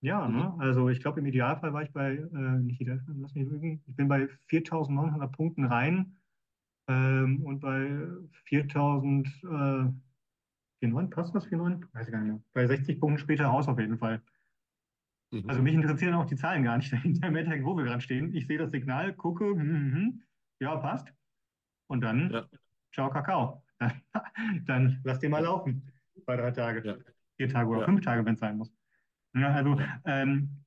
Ja, mhm. ne? also ich glaube, im Idealfall war ich bei, äh, nicht Idealfall, lass mich lügen, ich bin bei 4.900 Punkten rein ähm, und bei 4.000, äh, 4,9, passt das 4,9? Weiß ich gar nicht mehr. Bei 60 Punkten später raus auf jeden Fall. Mhm. Also mich interessieren auch die Zahlen gar nicht dahinter, im wo wir gerade stehen. Ich sehe das Signal, gucke, hm, hm, hm, ja, passt. Und dann, ja. ciao, Kakao. dann, dann lass den mal laufen. Zwei, drei Tage, Ja, vier Tage oder ja, fünf Tage, wenn es sein muss. Ja, also ähm,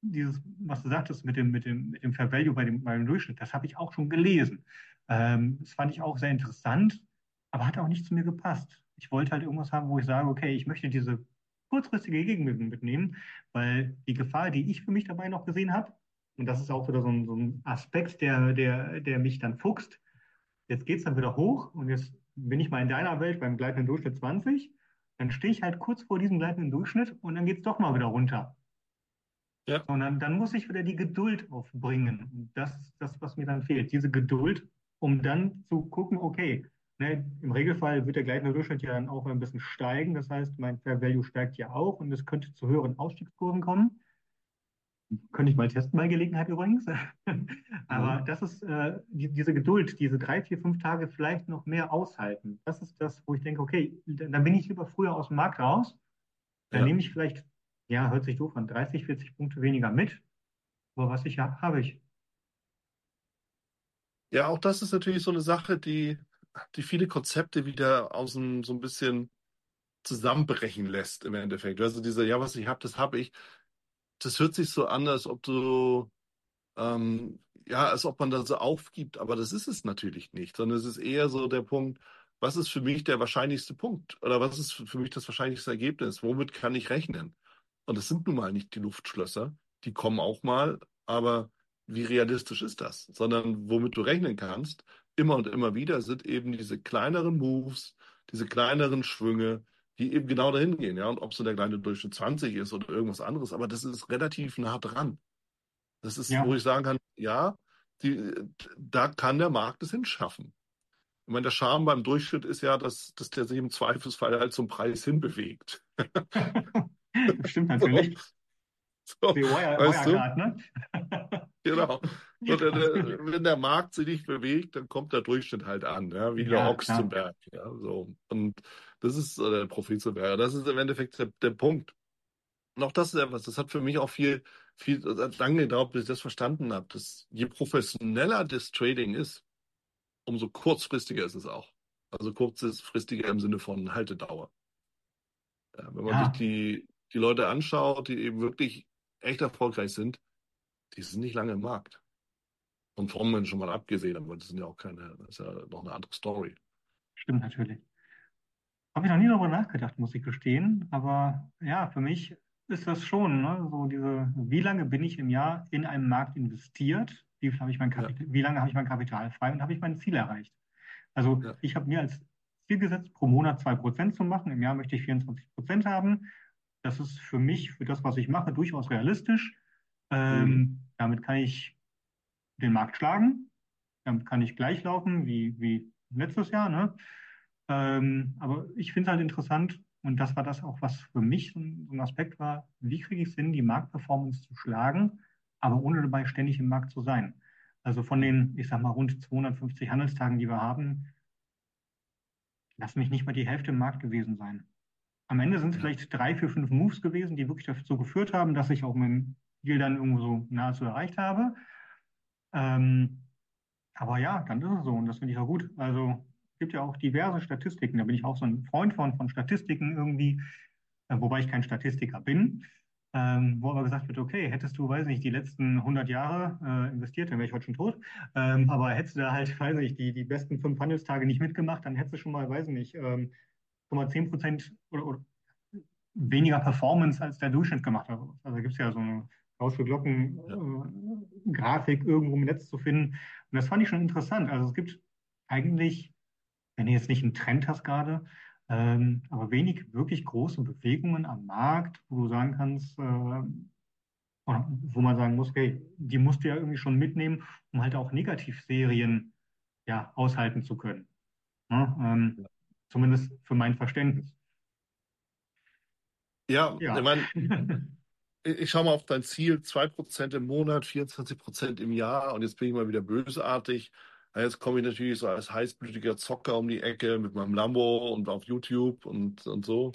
dieses, was du sagtest mit dem, mit dem, mit dem Fair Value bei dem, bei dem Durchschnitt, das habe ich auch schon gelesen. Ähm, das fand ich auch sehr interessant, aber hat auch nicht zu mir gepasst. Ich wollte halt irgendwas haben, wo ich sage, okay, ich möchte diese kurzfristige Gegenbewegung mitnehmen, weil die Gefahr, die ich für mich dabei noch gesehen habe, und das ist auch wieder so ein, so ein Aspekt, der, der, der mich dann fuchst, jetzt geht es dann wieder hoch und jetzt bin ich mal in deiner Welt beim gleitenden Durchschnitt 20, dann stehe ich halt kurz vor diesem gleitenden Durchschnitt und dann geht es doch mal wieder runter. ja, Und dann, dann muss ich wieder die Geduld aufbringen. Und das ist das, was mir dann fehlt. Diese Geduld, um dann zu gucken, okay, ne, im Regelfall wird der gleitende Durchschnitt ja dann auch ein bisschen steigen. Das heißt, mein Fair Value steigt ja auch und es könnte zu höheren Ausstiegskurven kommen. Könnte ich mal testen bei Gelegenheit übrigens. mhm, Aber das ist äh, die, diese Geduld, diese drei, vier, fünf Tage vielleicht noch mehr aushalten. Das ist das, wo ich denke, okay, dann, dann bin ich lieber früher aus dem Markt raus. Dann ja. nehme ich vielleicht, ja, hört sich doof an, 30, 40 Punkte weniger mit. Aber was ich habe, habe ich. Ja, auch das ist natürlich so eine Sache, die, die viele Konzepte wieder aus dem, so ein bisschen zusammenbrechen lässt im Endeffekt. Also dieser, ja, was ich habe, das habe ich. Das hört sich so an, als ob du Ähm, ja, als ob man das so aufgibt, aber das ist es natürlich nicht, sondern es ist eher so der Punkt, was ist für mich der wahrscheinlichste Punkt oder was ist für mich das wahrscheinlichste Ergebnis? Womit kann ich rechnen? Und das sind nun mal nicht die Luftschlösser, die kommen auch mal, aber wie realistisch ist das? Sondern womit du rechnen kannst, immer und immer wieder, sind eben diese kleineren Moves, diese kleineren Schwünge, die eben genau dahin gehen, ja. Und ob so der kleine Durchschnitt 20 ist oder irgendwas anderes, aber das ist relativ nah dran. Das ist, wo Ja, ich sagen kann, ja, die, da kann der Markt es hinschaffen. Ich meine, der Charme beim Durchschnitt ist ja, dass, dass der sich im Zweifelsfall halt zum Preis hinbewegt. das stimmt So, natürlich. so, Wie Wire, weißt du? Wirecard, ne? Genau. So, der, der, wenn der Markt sich nicht bewegt, dann kommt der Durchschnitt halt an, ja, wie der Ja, Ochs zum. Berg. Ja, so. Und das ist äh, der Profit zum Berg. Das ist im Endeffekt der, der Punkt. Auch das ist etwas, das hat für mich auch viel, viel, lange gedauert, bis ich das verstanden habe, dass je professioneller das Trading ist, umso kurzfristiger ist es auch. Also kurzfristiger im Sinne von Haltedauer. Ja, wenn man sich Ja, die, die Leute anschaut, die eben wirklich echt erfolgreich sind, die sind nicht lange im Markt. Von Formen schon mal abgesehen, aber das sind ja auch keine, das ist ja noch eine andere Story. stimmt natürlich. Habe ich noch nie darüber nachgedacht, muss ich gestehen. Aber ja, für mich ist das schon, ne? So diese, wie lange bin ich im Jahr in einem Markt investiert? Wie viel habe ich mein Ja, Kapital, wie lange habe ich mein Kapital frei und habe ich mein Ziel erreicht? Also ja. ich habe mir als Ziel gesetzt, pro Monat 2% zu machen. Im Jahr möchte ich 24% haben. Das ist für mich, für das, was ich mache, durchaus realistisch. Mhm. Ähm, damit kann ich den Markt schlagen. Damit kann ich gleich laufen wie, wie letztes Jahr. Ne? Ähm, aber ich finde es halt interessant, und das war das auch, was für mich so ein, Aspekt war, wie kriege ich es hin, die Marktperformance zu schlagen, aber ohne dabei ständig im Markt zu sein. Also von den, ich sag mal, rund 250 Handelstagen, die wir haben, lass mich nicht mal die Hälfte im Markt gewesen sein. Am Ende sind es vielleicht drei, vier, fünf Moves gewesen, die wirklich dazu geführt haben, dass ich auch mein Ziel dann irgendwo so nahezu erreicht habe. Ähm, aber ja, dann ist es so und das finde ich auch gut. Also es gibt ja auch diverse Statistiken, da bin ich auch so ein Freund von, von Statistiken irgendwie, äh, wobei ich kein Statistiker bin, ähm, wo aber gesagt wird, okay, hättest du, weiß nicht, die letzten hundert Jahre äh, investiert, dann wäre ich heute schon tot, ähm, aber hättest du da halt, weiß nicht, die, die besten fünf Handelstage nicht mitgemacht, dann hättest du schon mal, weiß nicht, ähm, mal 10 Prozent oder, oder weniger Performance als der Durchschnitt gemacht hat. Also gibt es ja so eine Gaußsche ja, Glocken-Grafik irgendwo im Netz zu finden. Und das fand ich schon interessant. Also es gibt eigentlich, wenn du jetzt nicht einen Trend hast gerade, ähm, aber wenig wirklich große Bewegungen am Markt, wo du sagen kannst, äh, wo man sagen muss, okay, die musst du ja irgendwie schon mitnehmen, um halt auch Negativserien ja, aushalten zu können. Ne? Ähm, ja. zumindest für mein Verständnis. Ja, ich Ja. meine, ich schaue mal auf dein Ziel, 2% im Monat, 24% im Jahr und jetzt bin ich mal wieder bösartig. Jetzt komme ich natürlich so als heißblütiger Zocker um die Ecke mit meinem Lambo und auf YouTube und, und so.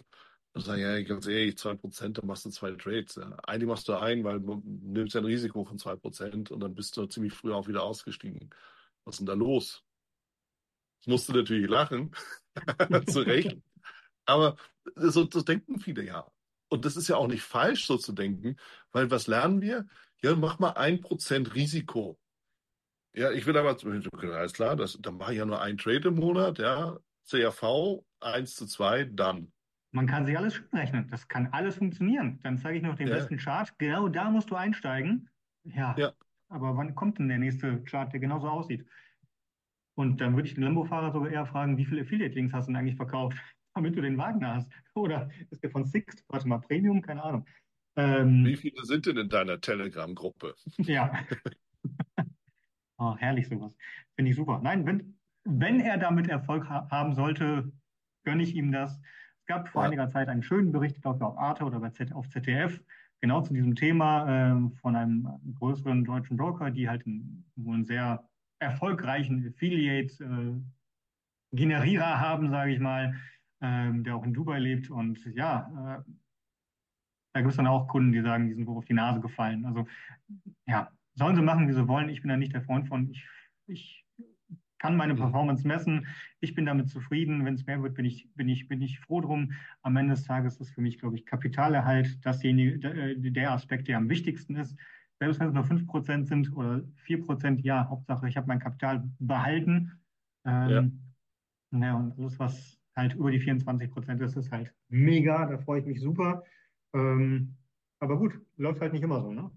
Und sage, ja, ganz ehrlich, 2%, dann machst du zwei Trades. Ja. Eigentlich machst du einen, weil du nimmst ja ein Risiko von 2% und dann bist du ziemlich früh auch wieder ausgestiegen. Was ist denn da los? Ich musste natürlich lachen, zu Recht. Aber so, so denken viele ja. Und das ist ja auch nicht falsch, so zu denken, weil was lernen wir? Ja, mach mal ein Prozent Risiko. Ja, ich will aber, alles klar, das, dann mache ich ja nur ein Trade im Monat, ja, CRV 1 zu 2, dann. Man kann sich alles schön rechnen. Das kann alles funktionieren. Dann zeige ich noch den ja. besten Chart. Genau da musst du einsteigen. Ja. ja. Aber wann kommt denn der nächste Chart, der genauso aussieht? Und dann würde ich den Lambo-Fahrer sogar eher fragen, wie viele Affiliate-Links hast du denn eigentlich verkauft, damit du den Wagen hast? Oder ist der von Sixt, warte mal, Premium? Keine Ahnung. Ähm, wie viele sind denn in deiner Telegram-Gruppe? Ja. oh, herrlich sowas. Finde ich super. Nein, wenn, wenn er damit Erfolg ha haben sollte, gönne ich ihm das. Es gab vor ja. einiger Zeit einen schönen Bericht, ich glaube auf Arte oder bei Z auf ZDF, genau zu diesem Thema äh, von einem größeren deutschen Broker, die halt einen, wohl einen sehr erfolgreichen Affiliate-Generierer äh, haben, sage ich mal, ähm, der auch in Dubai lebt. Und ja, äh, da gibt es dann auch Kunden, die sagen, die sind wohl auf die Nase gefallen. Also ja, sollen sie machen, wie sie wollen. Ich bin da nicht der Freund von. Ich, ich kann meine mhm. Performance messen. Ich bin damit zufrieden. Wenn es mehr wird, bin ich, bin ich, bin ich froh drum. Am Ende des Tages ist für mich, glaube ich, Kapitalerhalt dasjenige, äh, der Aspekt, der am wichtigsten ist. Selbst wenn es nur 5% sind oder 4%, ja, Hauptsache, ich habe mein Kapital behalten. Ähm, ja. ja. und alles, was halt über die 24% ist, ist halt mega. Da freue ich mich super. Ähm, aber gut, läuft halt nicht immer so, ne?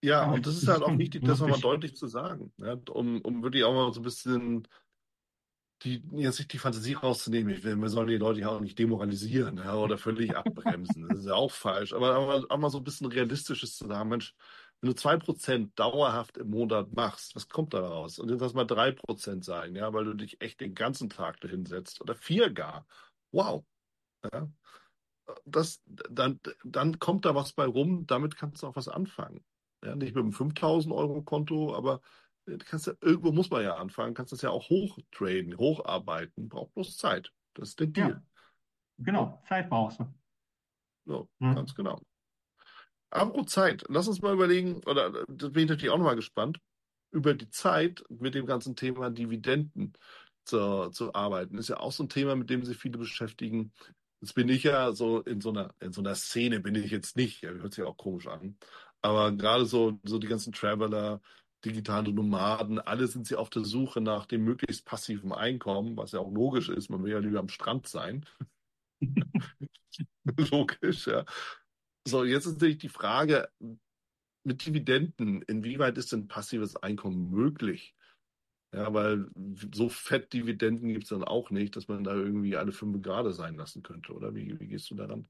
Ja, und das ist halt auch wichtig, das nochmal deutlich zu sagen, ja, um, um wirklich auch mal so ein bisschen die, jetzt nicht die Fantasie rauszunehmen. Ich will, wir sollen die Leute ja auch nicht demoralisieren ja, oder völlig abbremsen. Das ist ja auch falsch. Aber, aber auch mal so ein bisschen realistisches zu sagen, Mensch, wenn du zwei Prozent dauerhaft im Monat machst, was kommt da raus? Und jetzt lass mal drei Prozent sein, ja, weil du dich echt den ganzen Tag dahin setzt oder vier gar. Wow. Ja das, dann, dann kommt da was bei rum, damit kannst du auch was anfangen. Ja, nicht mit einem 5000 Euro Konto, aber kannst ja, irgendwo muss man ja anfangen, kannst das ja auch hochtraden, hocharbeiten, braucht bloß Zeit. Das ist der Deal. Ja, genau, Zeit brauchst du. So, hm. ganz genau. Apropos Zeit, lass uns mal überlegen, oder da bin ich natürlich auch nochmal gespannt, über die Zeit mit dem ganzen Thema Dividenden zu, zu arbeiten. Ist ja auch so ein Thema, mit dem sich viele beschäftigen. Jetzt bin ich ja so in so einer, in so einer Szene bin ich jetzt nicht. Ja, hört sich auch komisch an. Aber gerade so, so die ganzen Traveler, digitale Nomaden, alle sind sie auf der Suche nach dem möglichst passiven Einkommen, was ja auch logisch ist. Man will ja lieber am Strand sein. logisch, ja. So, jetzt ist natürlich die Frage mit Dividenden, inwieweit ist denn passives Einkommen möglich? Ja, weil so fett Dividenden gibt es dann auch nicht, dass man da irgendwie alle fünf Grade sein lassen könnte, oder? Wie, wie gehst du daran?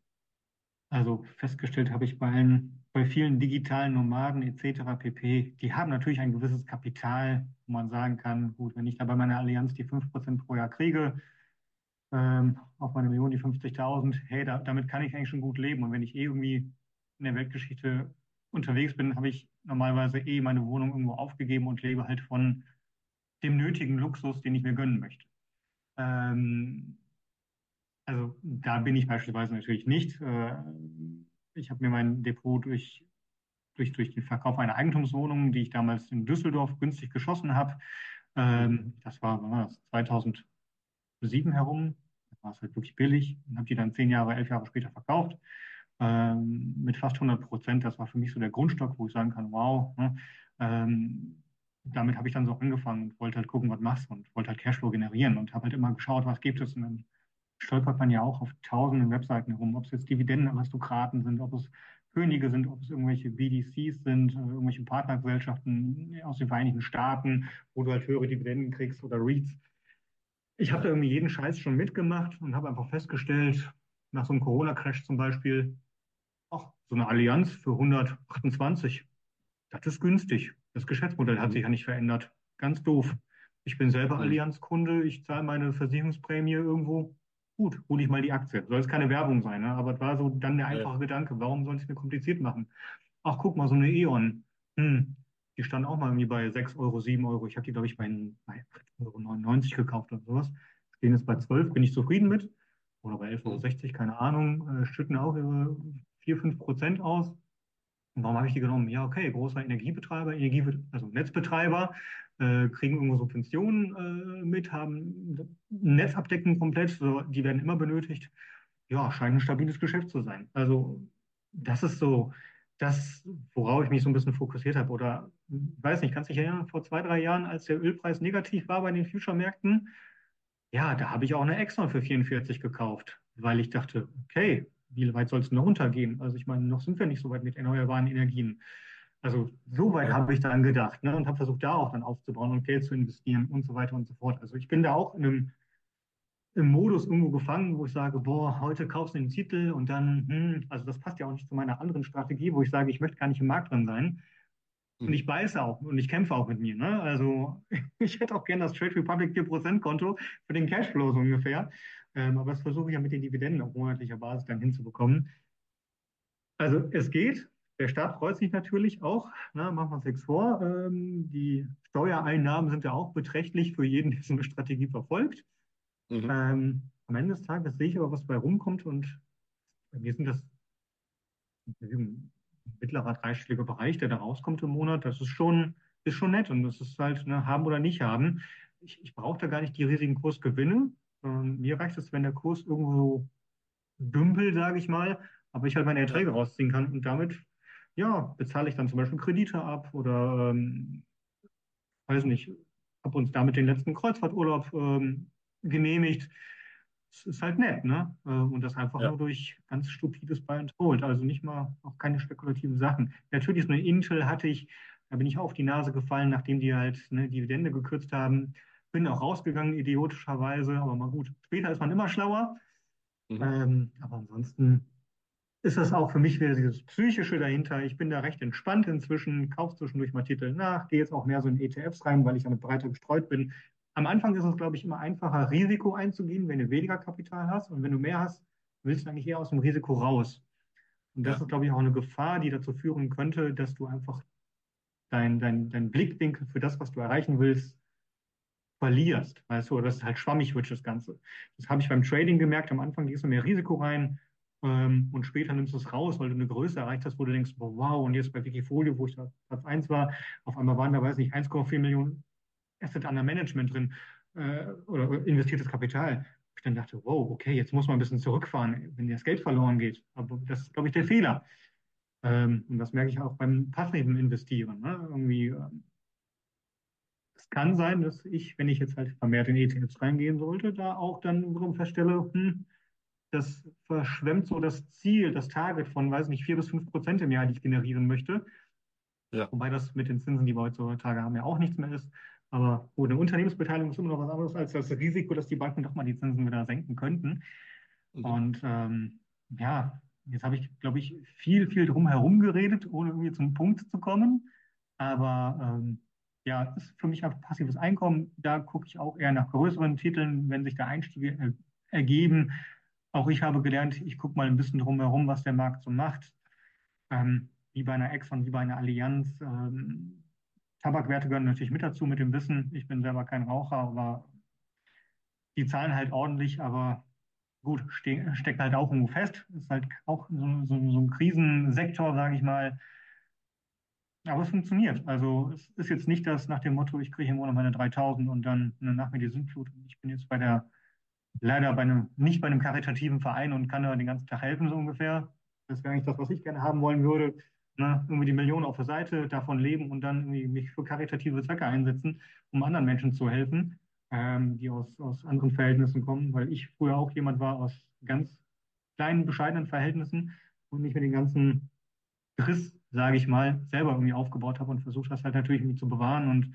Also festgestellt habe ich bei allen, bei vielen digitalen Nomaden etc. pp. Die haben natürlich ein gewisses Kapital, wo man sagen kann, gut, wenn ich da bei meiner Allianz die 5% pro Jahr kriege, ähm, auf meine Million die 50.000, hey, da, damit kann ich eigentlich schon gut leben. Und wenn ich eh irgendwie in der Weltgeschichte unterwegs bin, habe ich normalerweise eh meine Wohnung irgendwo aufgegeben und lebe halt von dem nötigen Luxus, den ich mir gönnen möchte. Ähm, also da bin ich beispielsweise natürlich nicht. Äh, ich habe mir mein Depot durch, durch, durch den Verkauf einer Eigentumswohnung, die ich damals in Düsseldorf günstig geschossen habe, ähm, das war, war das, 2007 herum, da war es halt wirklich billig, und habe die dann zehn Jahre, elf Jahre später verkauft. Ähm, mit fast 100 Prozent. Das war für mich so der Grundstock, wo ich sagen kann, wow, ne, ähm, damit habe ich dann so angefangen und wollte halt gucken, was machst und wollte halt Cashflow generieren und habe halt immer geschaut, was gibt es. Und dann stolpert man ja auch auf tausenden Webseiten herum, ob es jetzt Dividendenaristokraten sind, ob es Könige sind, ob es irgendwelche BDCs sind, äh, irgendwelche Partnergesellschaften aus den Vereinigten Staaten, wo du halt höhere Dividenden kriegst oder REITs. Ich habe da irgendwie jeden Scheiß schon mitgemacht und habe einfach festgestellt, nach so einem Corona-Crash zum Beispiel, ach, so eine Allianz für 128, das ist günstig. Das Geschäftsmodell hat sich ja nicht verändert. Ganz doof. Ich bin selber mhm. Allianzkunde, ich zahle meine Versicherungsprämie irgendwo. Gut, hole ich mal die Aktie. Soll es keine Werbung sein, ne? aber es war so dann der einfache ja. Gedanke, warum soll ich es mir kompliziert machen? Ach, guck mal, so eine E.ON. Hm, die stand auch mal irgendwie bei 6 Euro, 7 Euro. Ich habe die, glaube ich, bei, bei 8,99 Euro gekauft oder sowas. Stehen jetzt bei 12, bin ich zufrieden mit. Oder bei 11,60 Euro, keine Ahnung. Äh, schütten auch ihre 4, 5 Prozent aus. Und warum habe ich die genommen? Ja, okay, großer Energiebetreiber, Energie, also Netzbetreiber, äh, kriegen irgendwo Subventionen äh, mit, haben Netzabdeckung komplett, so, die werden immer benötigt. Ja, scheint ein stabiles Geschäft zu sein. Also das ist so das, worauf ich mich so ein bisschen fokussiert habe. Oder weiß nicht, kannst du dich erinnern, vor zwei, drei Jahren, als der Ölpreis negativ war bei den Future-Märkten, ja, da habe ich auch eine Exxon für 44 gekauft, weil ich dachte, okay, wie weit soll es noch runtergehen? Also ich meine, noch sind wir nicht so weit mit erneuerbaren Energien. Also so weit habe ich dann gedacht ne, und habe versucht, da auch dann aufzubauen und Geld zu investieren und so weiter und so fort. Also ich bin da auch in einem im Modus irgendwo gefangen, wo ich sage, boah, heute kaufst du den Titel und dann, hm, also das passt ja auch nicht zu meiner anderen Strategie, wo ich sage, ich möchte gar nicht im Markt drin sein. Und ich beiße auch und ich kämpfe auch mit mir. Ne? Also ich hätte auch gerne das Trade Republic 4% Konto für den Cashflow so ungefähr. Ähm, aber das versuche ich ja mit den Dividenden auf monatlicher Basis dann hinzubekommen. Also es geht. Der Staat freut sich natürlich auch. Ne? Machen wir uns nichts vor. Ähm, die Steuereinnahmen sind ja auch beträchtlich für jeden, der so eine Strategie verfolgt. Mhm. Ähm, am Ende des Tages sehe ich aber, was bei rumkommt und bei mir sind das ein mittlerer dreistelliger Bereich, der da rauskommt im Monat. Das ist schon, ist schon nett und das ist halt ne, haben oder nicht haben. Ich, ich brauche da gar nicht die riesigen Kursgewinne. Ähm, mir reicht es, wenn der Kurs irgendwo dümpelt, sage ich mal, aber ich halt meine Erträge rausziehen kann und damit ja, bezahle ich dann zum Beispiel Kredite ab oder ähm, weiß nicht, habe uns damit den letzten Kreuzfahrturlaub ähm, genehmigt. Es ist halt nett, ne? Äh, und das einfach ja. nur durch ganz stupides Buy and Hold. Also nicht mal, auch keine spekulativen Sachen. Natürlich ist eine Intel hatte ich, da bin ich auch auf die Nase gefallen, nachdem die halt eine Dividende gekürzt haben. Bin auch rausgegangen, idiotischerweise, aber mal gut. Später ist man immer schlauer. Mhm. Ähm, aber ansonsten ist das auch für mich wieder dieses Psychische dahinter. Ich bin da recht entspannt inzwischen, kaufe zwischendurch mal Titel nach, gehe jetzt auch mehr so in ETFs rein, weil ich damit breiter gestreut bin. Am Anfang ist es, glaube ich, immer einfacher, Risiko einzugehen, wenn du weniger Kapital hast. Und wenn du mehr hast, willst du eigentlich eher aus dem Risiko raus. Und das ja. ist, glaube ich, auch eine Gefahr, die dazu führen könnte, dass du einfach dein, dein, dein Blickwinkel für das, was du erreichen willst, verlierst. Weißt du, oder dass es halt schwammig wird, das Ganze. Das habe ich beim Trading gemerkt. Am Anfang gehst du mehr Risiko rein ähm, und später nimmst du es raus, weil du eine Größe erreicht hast, wo du denkst, wow, und jetzt bei Wikifolio, wo ich da Platz 1 war, auf einmal waren da, weiß nicht, 1,4 Millionen Asset under Management drin äh, oder investiertes Kapital. Ich dann dachte, wow, okay, jetzt muss man ein bisschen zurückfahren, wenn das Geld verloren geht. Aber das ist, glaube ich, der Fehler. Ähm, und das merke ich auch beim passiven Investieren. Ne? Irgendwie, ähm, es kann sein, dass ich, wenn ich jetzt halt vermehrt in ETFs reingehen sollte, da auch dann wiederum feststelle, hm, das verschwemmt so das Ziel, das Target von, weiß nicht, vier bis fünf Prozent im Jahr, die ich generieren möchte. Ja. Wobei das mit den Zinsen, die wir heutzutage haben, ja auch nichts mehr ist. Aber gut, eine Unternehmensbeteiligung ist immer noch was anderes als das Risiko, dass die Banken doch mal die Zinsen wieder senken könnten. Mhm. Und ähm, ja, jetzt habe ich, glaube ich, viel, viel drum herum geredet, ohne irgendwie zum Punkt zu kommen. Aber ähm, ja, das ist für mich einfach passives Einkommen. Da gucke ich auch eher nach größeren Titeln, wenn sich da Einstiege äh, ergeben. Auch ich habe gelernt, ich gucke mal ein bisschen drum herum, was der Markt so macht. Ähm, wie bei einer Exxon, wie bei einer Allianz. Ähm, Tabakwerte gehören natürlich mit dazu, mit dem Wissen. Ich bin selber kein Raucher, aber die zahlen halt ordentlich, aber gut, ste steckt halt auch irgendwo fest. Ist halt auch so, so, so ein Krisensektor, sage ich mal. Aber es funktioniert. Also es ist jetzt nicht das nach dem Motto, ich kriege im Monat meine 3000 und dann nach mir die Sintflut. Ich bin jetzt bei der, leider bei einem, nicht bei einem karitativen Verein und kann da den ganzen Tag helfen, so ungefähr. Das wäre eigentlich das, was ich gerne haben wollen würde ne, irgendwie die Millionen auf der Seite, davon leben und dann irgendwie mich für karitative Zwecke einsetzen, um anderen Menschen zu helfen, ähm, die aus, aus anderen Verhältnissen kommen, weil ich früher auch jemand war aus ganz kleinen, bescheidenen Verhältnissen und mich mit den ganzen Driss, sage ich mal, selber irgendwie aufgebaut habe und versucht das halt natürlich irgendwie zu bewahren. Und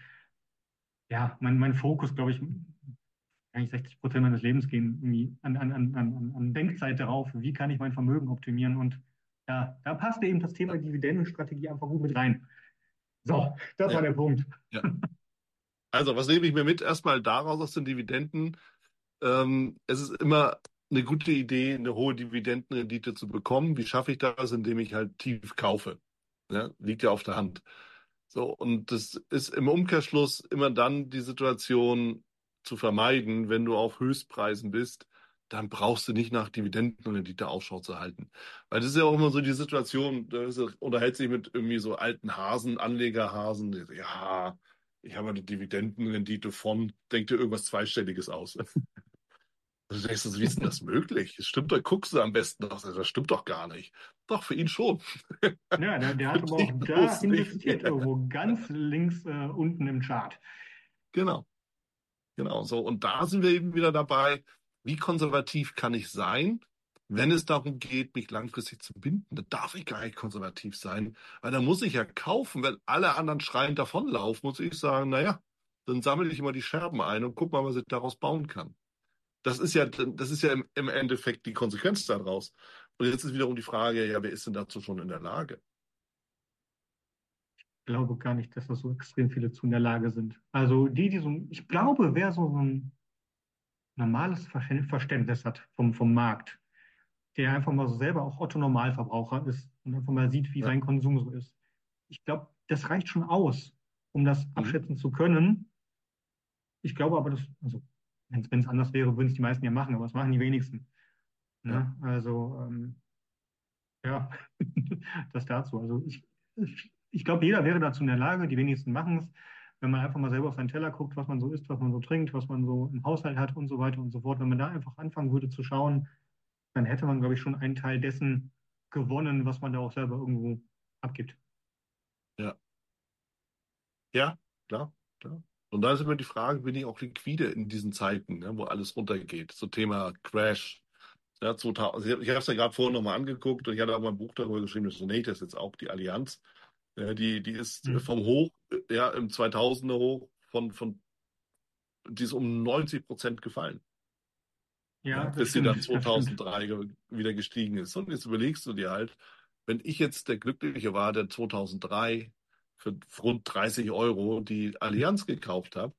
ja, mein, mein Fokus, glaube ich, eigentlich 60 Prozent meines Lebens gehen irgendwie an, an, an, an Denkzeit darauf, wie kann ich mein Vermögen optimieren und ja, da passte eben das Thema Dividendenstrategie einfach gut mit rein. So, das ja. war der Punkt. Ja. Also, was nehme ich mir mit? Erstmal daraus aus den Dividenden. Ähm, es ist immer eine gute Idee, eine hohe Dividendenrendite zu bekommen. Wie schaffe ich das? Indem ich halt tief kaufe. Ja, liegt ja auf der Hand. So, und das ist im Umkehrschluss immer dann die Situation zu vermeiden, wenn du auf Höchstpreisen bist, dann brauchst du nicht nach Dividenden und Rendite Ausschau zu halten. Weil das ist ja auch immer so die Situation, da unterhält sich mit irgendwie so alten Hasen, Anlegerhasen, ja, ich habe eine Dividendenrendite von, denkt dir irgendwas Zweistelliges aus. Du denkst, wie ist denn das möglich? Das stimmt, da guckst du am besten noch, das stimmt doch gar nicht. Doch, für ihn schon. Ja, der, der hat aber auch da investiert, irgendwo ganz links äh, unten im Chart. Genau. Genau so. Und da sind wir eben wieder dabei, wie konservativ kann ich sein, wenn es darum geht, mich langfristig zu binden? Da darf ich gar nicht konservativ sein, weil da muss ich ja kaufen. Wenn alle anderen schreiend davonlaufen, muss ich sagen, naja, dann sammle ich immer die Scherben ein und guck mal, was ich daraus bauen kann. Das ist ja, das ist ja im, im Endeffekt die Konsequenz daraus. Und jetzt ist wiederum die Frage, ja, wer ist denn dazu schon in der Lage? Ich glaube gar nicht, dass das so extrem viele zu in der Lage sind. Also die, die so, ich glaube, wer so ein normales Verständnis hat vom, vom Markt, der einfach mal so selber auch Otto Normalverbraucher ist und einfach mal sieht, wie Ja. sein Konsum so ist. Ich glaube, das reicht schon aus, um das Mhm. abschätzen zu können. Ich glaube aber, dass, also, wenn es anders wäre, würden es die meisten ja machen, aber das machen die wenigsten. Ja. Ne? Also, ähm, ja, das dazu. Also, ich, ich, ich glaube, jeder wäre dazu in der Lage, die wenigsten machen es, wenn man einfach mal selber auf seinen Teller guckt, was man so isst, was man so trinkt, was man so im Haushalt hat und so weiter und so fort. Wenn man da einfach anfangen würde zu schauen, dann hätte man, glaube ich, schon einen Teil dessen gewonnen, was man da auch selber irgendwo abgibt. Ja. Ja, klar, klar. Und da ist immer die Frage, bin ich auch liquide in diesen Zeiten, ne, wo alles runtergeht? So Thema Crash. Ja, 2000, ich habe es ja gerade vorhin nochmal angeguckt und ich hatte auch mal ein Buch darüber geschrieben, das ist, jetzt auch die Allianz. Ja, die, die ist Hm. vom Hoch, ja, im 2000er Hoch von, von, die ist um 90 Prozent gefallen. Ja, Ja, bis sie stimmt, dann das stimmt. 2003 ge- wieder gestiegen ist. Und jetzt überlegst du dir halt, wenn ich jetzt der Glückliche war, der 2003 für rund 30 Euro die Allianz gekauft habe,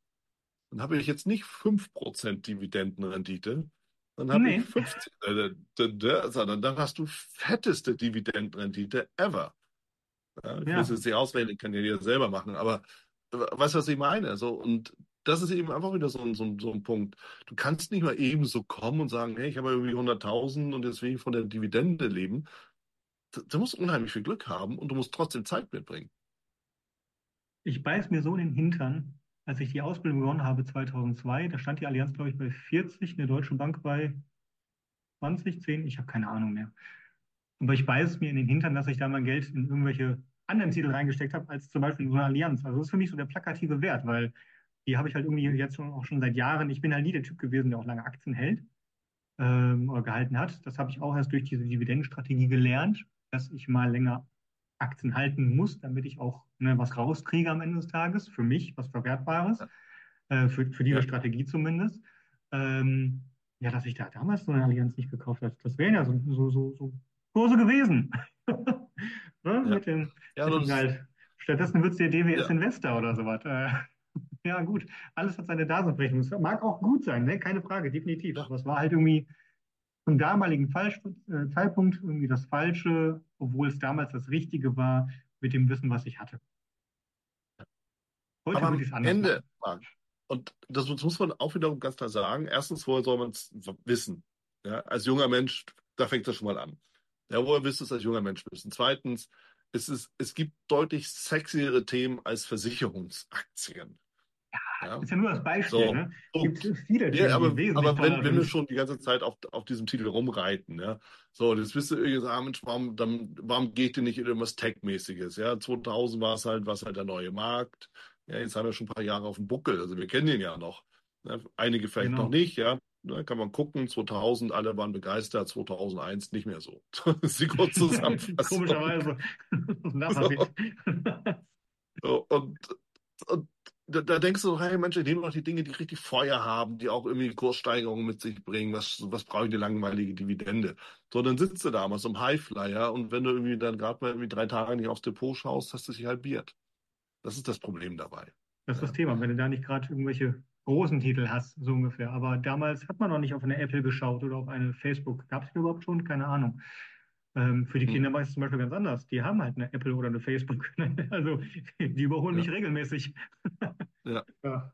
dann habe ich jetzt nicht 5% Dividendenrendite, dann habe ich Nee, 15, äh, d- d- sondern dann hast du fetteste Dividendenrendite ever. Ja, ich will es ja. jetzt nicht ausrechnen, kann ja jeder selber machen, aber weißt du, was ich meine? So, und das ist eben einfach wieder so ein, so ein, so ein Punkt. Du kannst nicht mal eben so kommen und sagen, hey, ich habe irgendwie 100.000 und deswegen von der Dividende leben. Du, du musst unheimlich viel Glück haben und du musst trotzdem Zeit mitbringen. Ich beiß mir so in den Hintern, als ich die Ausbildung begonnen habe 2002, da stand die Allianz, glaube ich, bei 40, eine Deutsche Bank bei 20, 10, ich habe keine Ahnung mehr. Aber ich beiß es mir in den Hintern, dass ich da mein Geld in irgendwelche anderen Titel reingesteckt habe, als zum Beispiel in so eine Allianz. Also das ist für mich so der plakative Wert, weil die habe ich halt irgendwie jetzt schon, auch schon seit Jahren. Ich bin halt nie der Typ gewesen, der auch lange Aktien hält ähm, oder gehalten hat. Das habe ich auch erst durch diese Dividendenstrategie gelernt, dass ich mal länger Aktien halten muss, damit ich auch ne, was rauskriege am Ende des Tages, für mich, was Verwertbares, äh, für, für diese Ja, Strategie zumindest. Ähm, ja, dass ich da damals so eine Allianz nicht gekauft habe, das wären ja so, so, so, so Kurse gewesen. ne, ja. mit dem, Ja, mit dem das, Gehalt. Stattdessen wird es dir DWS ja, Investor oder sowas. Ja, gut, alles hat seine Daseinsberechtigung. Es mag auch gut sein, ne? Keine Frage, definitiv. Aber es war halt irgendwie zum damaligen Falsch äh, Zeitpunkt irgendwie das Falsche, obwohl es damals das Richtige war, mit dem Wissen, was ich hatte. Heute Aber würde ich es anders Ende, machen. Und das muss man auch wiederum ganz klar sagen, erstens, woher soll man es wissen? Ja, als junger Mensch, da fängt das schon mal an. Ja, woher willst du es als junger Mensch wissen? Zweitens, es ist, es gibt deutlich sexiere Themen als Versicherungsaktien. Ja, Ist ja nur das Beispiel, so, ne? Gibt viele Ja, Themen, die aber, wesentlich aber wenn, wenn wir schon die ganze Zeit auf, auf diesem Titel rumreiten, ja, so, und jetzt bist du irgendwie so, ah, Mensch, warum, dann, warum geht ihr nicht in irgendwas Tech-mäßiges? Ja, 2000 war es halt, was halt der neue Markt. Ja, jetzt haben wir schon ein paar Jahre auf dem Buckel, also wir kennen den ja noch. Ja, einige vielleicht noch Genau. nicht, ja. Da kann man gucken, 2000, alle waren begeistert, 2001 nicht mehr so. Das ist die Kurzzusammenfassung. Komischerweise. So, und, und da, da denkst du, hey Mensch, ich nehme doch die Dinge, die richtig Feuer haben, die auch irgendwie Kurssteigerungen mit sich bringen. Was, was brauche ich eine langweilige Dividende? So, dann sitzt du da mal so im Highflyer und wenn du irgendwie dann gerade mal irgendwie drei Tage nicht aufs Depot schaust, hast du dich halbiert. Das ist das Problem dabei. Das ist das Thema, wenn du da nicht gerade irgendwelche großen Titel hast, so ungefähr. Aber damals hat man noch nicht auf eine Apple geschaut oder auf eine Facebook. Gab es die überhaupt schon? Keine Ahnung. Ähm, für die Hm. Kinder war es zum Beispiel ganz anders. Die haben halt eine Apple oder eine Facebook. Also die überholen mich ja, regelmäßig. ja, Ja,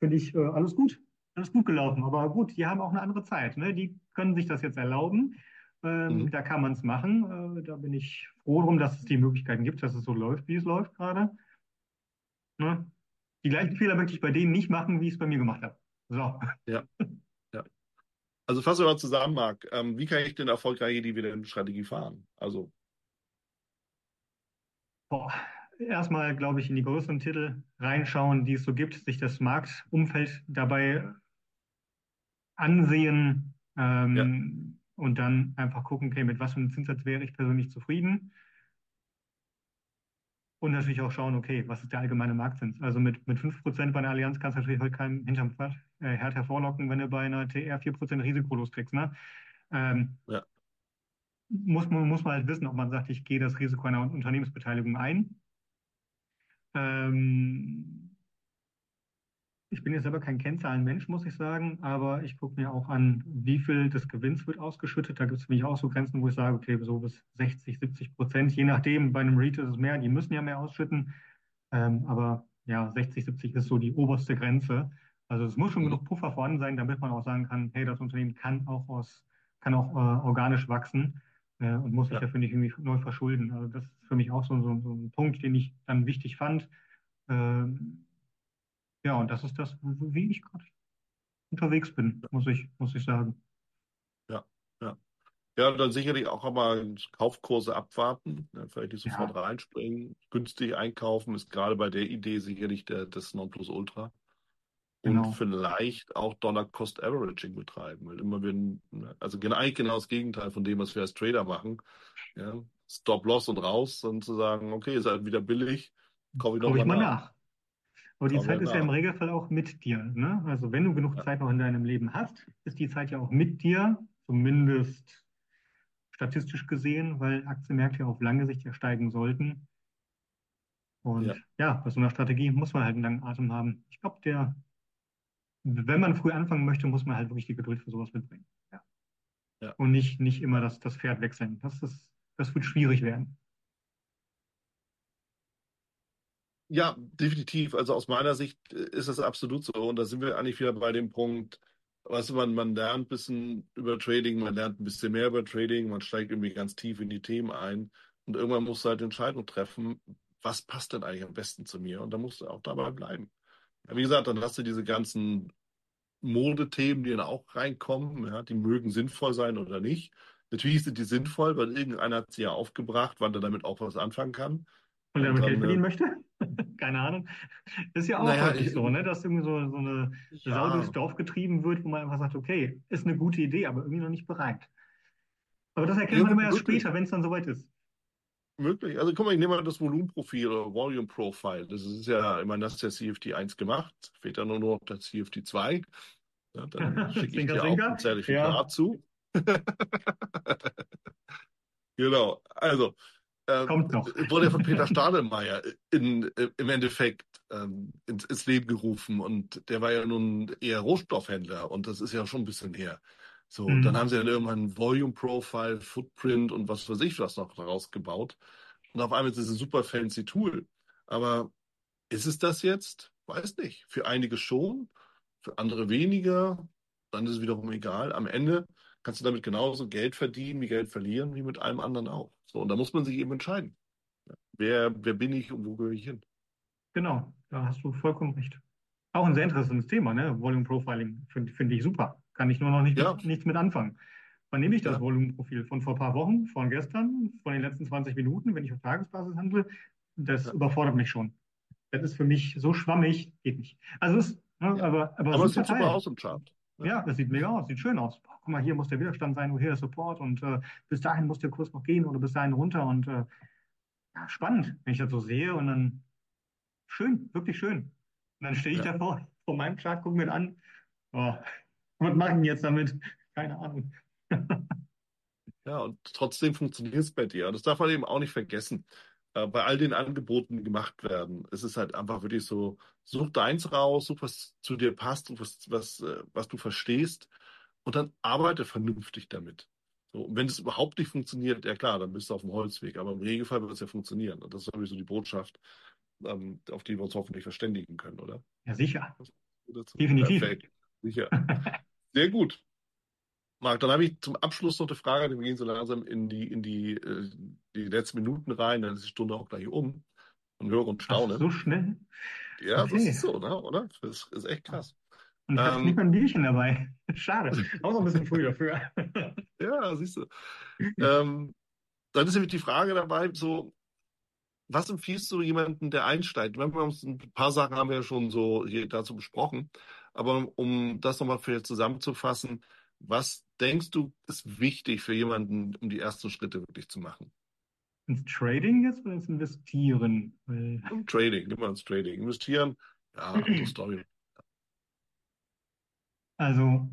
finde ich äh, alles gut. Alles gut gelaufen. Aber gut, die haben auch eine andere Zeit. Ne? Die können sich das jetzt erlauben. Ähm, mhm. da kann man es machen. Äh, da bin ich froh drum, dass es die Möglichkeiten gibt, dass es so läuft, wie es läuft gerade. Ne? Die gleichen Fehler möchte ich bei denen nicht machen, wie ich es bei mir gemacht habe. So. Ja, ja. Also fassen wir mal zusammen, Marc. Ähm, wie kann ich denn erfolgreiche Dividendenstrategie fahren? Also. Boah. Erstmal, glaube ich, in die größeren Titel reinschauen, die es so gibt, sich das Marktumfeld dabei ansehen ähm, ja. und dann einfach gucken, okay, mit was für einem Zinssatz wäre ich persönlich zufrieden und natürlich auch schauen, okay, was ist der allgemeine Marktzins? Also mit, mit 5% bei einer Allianz kannst du natürlich heute keinen hinterm äh, Herd hervorlocken, wenn du bei einer TR 4% risikolos kriegst. Ne? Ähm, ja. muss, man, muss man halt wissen, ob man sagt, ich gehe das Risiko einer Unternehmensbeteiligung ein. Ähm, ich bin jetzt selber kein Kennzahlenmensch, muss ich sagen, aber ich gucke mir auch an, wie viel des Gewinns wird ausgeschüttet. Da gibt es für mich auch so Grenzen, wo ich sage, okay, so bis 60, 70 Prozent, je nachdem, bei einem REIT ist es mehr, die müssen ja mehr ausschütten. Ähm, aber ja, 60, 70 ist so die oberste Grenze. Also es muss schon genug Puffer vorhanden sein, damit man auch sagen kann, hey, das Unternehmen kann auch aus, kann auch äh, organisch wachsen äh, und muss sich ja. dafür nicht irgendwie neu verschulden. Also das ist für mich auch so, so, so ein Punkt, den ich dann wichtig fand. Ähm, ja, und das ist das, wie ich gerade unterwegs bin, muss ich, muss ich sagen. Ja, ja. Ja, dann sicherlich auch mal Kaufkurse abwarten, ne, vielleicht nicht sofort ja. reinspringen. Günstig einkaufen ist gerade bei der Idee sicherlich der, das Nonplusultra. Und genau. vielleicht auch Dollar-Cost-Averaging betreiben, weil immer wenn, ne, also eigentlich genau das Gegenteil von dem, was wir als Trader machen. Ja, Stop-Loss und raus und zu sagen, okay, ist halt wieder billig, kaufe ich noch mal, mal nach. nach. Aber die Zeit ist ja im Regelfall auch mit dir. Ne? Also wenn du genug ja. Zeit noch in deinem Leben hast, ist die Zeit ja auch mit dir, zumindest statistisch gesehen, weil Aktienmärkte ja auf lange Sicht ja steigen sollten. Und ja, ja bei so einer Strategie muss man halt einen langen Atem haben. Ich glaube, der, wenn man früh anfangen möchte, muss man halt wirklich die Geduld für sowas mitbringen. Ja. ja. Und nicht, nicht immer das, das Pferd wechseln. Das, ist, das wird schwierig werden. Ja, definitiv. Also aus meiner Sicht äh, ist das absolut so. Und da sind wir eigentlich wieder bei dem Punkt, weißt du, man, man lernt ein bisschen über Trading, man lernt ein bisschen mehr über Trading, man steigt irgendwie ganz tief in die Themen ein. Und irgendwann musst du halt Entscheidungen treffen, was passt denn eigentlich am besten zu mir? Und da musst du auch dabei bleiben. Wie gesagt, dann hast du diese ganzen Modethemen, die dann auch reinkommen, ja, die mögen sinnvoll sein oder nicht. Natürlich sind die sinnvoll, weil irgendeiner hat sie ja aufgebracht, wann er damit auch was anfangen kann. Und er damit Geld verdienen möchte? Keine Ahnung. Ist ja auch naja, häufig so, ne? dass irgendwie so, so eine ja. Sau durchs Dorf getrieben wird, wo man einfach sagt, okay, ist eine gute Idee, aber irgendwie noch nicht bereit. Aber das erkennt ja, man immer erst später, wenn es dann soweit ist. Möglich. Also guck mal, ich nehme mal das Volumenprofil oder Volume Profile. Das ist ja, ich meine, das ist der CFD 1 gemacht. Fehlt dann nur noch der CFD 2. Ja, dann schicke ich dir auch ein Zertifikat ja. zu. genau. Also, ähm, Kommt noch. wurde ja von Peter Stadelmeier in, im Endeffekt ähm, ins, ins, Leben gerufen und der war ja nun eher Rohstoffhändler und das ist ja schon ein bisschen her. So, mhm. dann haben sie dann irgendwann Volume Profile, Footprint und was weiß ich was noch daraus gebaut. Und auf einmal ist es ein super fancy Tool. Aber ist es das jetzt? Weiß nicht. Für einige schon, für andere weniger. Dann ist es wiederum egal. Am Ende kannst du damit genauso Geld verdienen wie Geld verlieren, wie mit allem anderen auch. So, und da muss man sich eben entscheiden. Wer, wer bin ich und wo gehöre ich hin? Genau, da hast du vollkommen recht. Auch ein sehr interessantes Thema, ne? Volume Profiling finde find ich super. Kann ich nur noch nicht ja. nichts mit anfangen. Wann nehme ich das ja. Volumenprofil? Von vor ein paar Wochen, von gestern, von den letzten 20 Minuten, wenn ich auf Tagesbasis handle? Das ja. überfordert mich schon. Das ist für mich so schwammig, geht nicht. Also es ist, ne, aber, aber, aber es sieht super aus im Chart. Ja, das sieht mega aus, sieht schön aus. Boah, guck mal, hier muss der Widerstand sein, hier der Support und äh, bis dahin muss der Kurs noch gehen oder bis dahin runter und äh, ja, spannend, wenn ich das so sehe und dann schön, wirklich schön. Und dann stehe ich ja. davor, vor meinem Chart, gucke mir an, oh, was mache ich denn jetzt damit? Keine Ahnung. ja, und trotzdem funktioniert es bei dir. Das darf man eben auch nicht vergessen. Äh, bei all den Angeboten, die gemacht werden, es ist halt einfach wirklich so, such deins raus, such was zu dir passt, was, was, äh, was du verstehst und dann arbeite vernünftig damit. So, und wenn es überhaupt nicht funktioniert, ja klar, dann bist du auf dem Holzweg, aber im Regelfall wird es ja funktionieren. Und das ist sowieso die Botschaft, ähm, auf die wir uns hoffentlich verständigen können, oder? Ja, sicher. Definitiv. Perfekt. Sicher. Sehr gut. Marc, dann habe ich zum Abschluss noch eine Frage, wir gehen so langsam in die, in die, äh, die letzten Minuten rein, dann ist die Stunde auch gleich um und höre und staune. Ach, so schnell? Ja, okay. das ist so, ne? oder? Das ist echt krass. Und ich ähm, habe nicht mal ein Bierchen dabei. Schade. Auch noch ein bisschen früh dafür. ja, siehst du. ähm, dann ist nämlich die Frage dabei, so, was empfiehlst du jemandem, der einsteigt? Wir haben uns ein paar Sachen haben wir ja schon so hier dazu besprochen, aber um das nochmal für zusammenzufassen, was denkst du ist wichtig für jemanden, um die ersten Schritte wirklich zu machen? Ins Trading jetzt oder ins Investieren? Weil... Trading, immer ins Trading. Investieren, ja, andere Story. Also,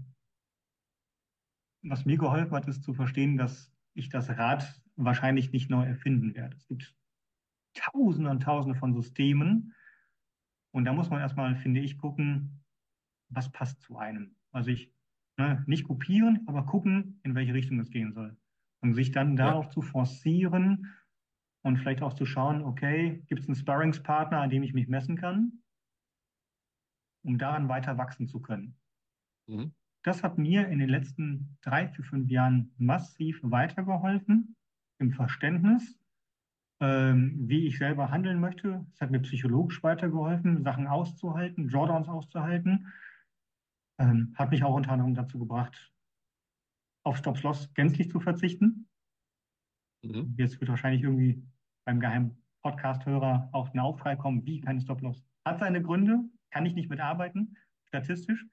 was mir geholfen hat, ist zu verstehen, dass ich das Rad wahrscheinlich nicht neu erfinden werde. Es gibt Tausende und Tausende von Systemen. Und da muss man erstmal, finde ich, gucken, was passt zu einem. Also ich ne, nicht kopieren, aber gucken, in welche Richtung es gehen soll. Und sich dann darauf ja. zu forcieren und vielleicht auch zu schauen, okay, gibt es einen Sparringspartner, an dem ich mich messen kann, um daran weiter wachsen zu können. Mhm. Das hat mir in den letzten drei, vier, fünf Jahren massiv weitergeholfen im Verständnis, ähm, wie ich selber handeln möchte. Es hat mir psychologisch weitergeholfen, Sachen auszuhalten, Drawdowns auszuhalten. Ähm, hat mich auch unter anderem dazu gebracht, auf Stop-Loss gänzlich zu verzichten. Mhm. Jetzt wird wahrscheinlich irgendwie beim geheimen Podcast-Hörer auch ein Aufschrei kommen, wie keine Stop-Loss. Hat seine Gründe, kann ich nicht mitarbeiten, statistisch.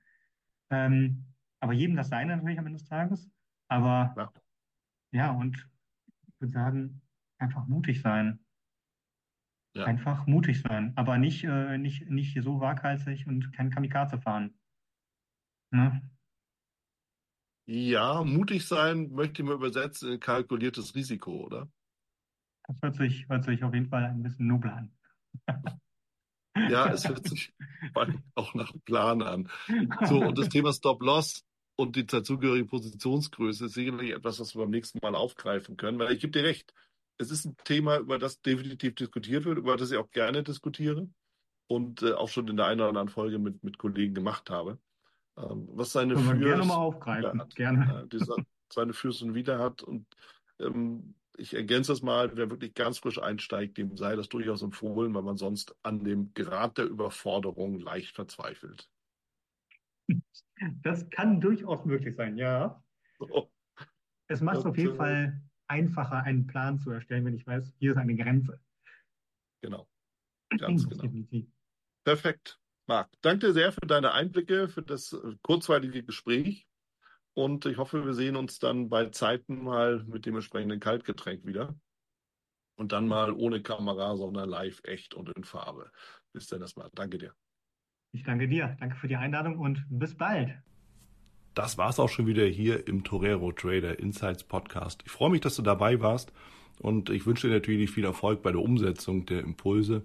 Ähm, aber jedem das seine natürlich am Ende des Tages. Aber ja, ja und ich würde sagen, einfach mutig sein. Ja. Einfach mutig sein, aber nicht, äh, nicht, nicht so waghalsig und kein Kamikaze fahren. Ne? Ja, mutig sein möchte ich mal übersetzen in kalkuliertes Risiko, oder? Das hört sich, hört sich auf jeden Fall ein bisschen nobel an. Ja, es hört sich auch nach Plan an. So, und das Thema Stop-Loss und die dazugehörige Positionsgröße ist sicherlich etwas, was wir beim nächsten Mal aufgreifen können, weil ich gebe dir recht, es ist ein Thema, über das definitiv diskutiert wird, über das ich auch gerne diskutiere und äh, auch schon in der einen oder anderen Folge mit, mit Kollegen gemacht habe. Ähm, was seine Können wir gerne mal aufgreifen, hat, gerne. Äh, seine Fürs und Wider hat und ähm, ich ergänze das mal, wer wirklich ganz frisch einsteigt, dem sei das durchaus empfohlen, weil man sonst an dem Grad der Überforderung leicht verzweifelt. Das kann durchaus möglich sein, ja. So. Es macht es auf jeden Fall einfacher, einen Plan zu erstellen, wenn ich weiß, hier ist eine Grenze. Genau. Ganz genau. Definitiv. Perfekt. Marc, danke sehr für deine Einblicke, für das äh, kurzweilige Gespräch. Und ich hoffe, wir sehen uns dann bei Zeiten mal mit dem entsprechenden Kaltgetränk wieder. Und dann mal ohne Kamera, sondern live, echt und in Farbe. Bis dann erstmal. Danke dir. Ich danke dir. Danke für die Einladung und bis bald. Das war's auch schon wieder hier im Torero Trader Insights Podcast. Ich freue mich, dass du dabei warst und ich wünsche dir natürlich viel Erfolg bei der Umsetzung der Impulse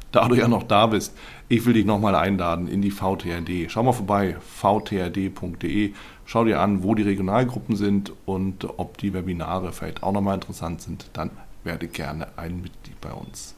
da du ja noch da bist, ich will dich nochmal einladen in die VTRD. Schau mal vorbei, vtrd.de. Schau dir an, wo die Regionalgruppen sind und ob die Webinare vielleicht auch nochmal interessant sind. Dann werde gerne ein Mitglied bei uns.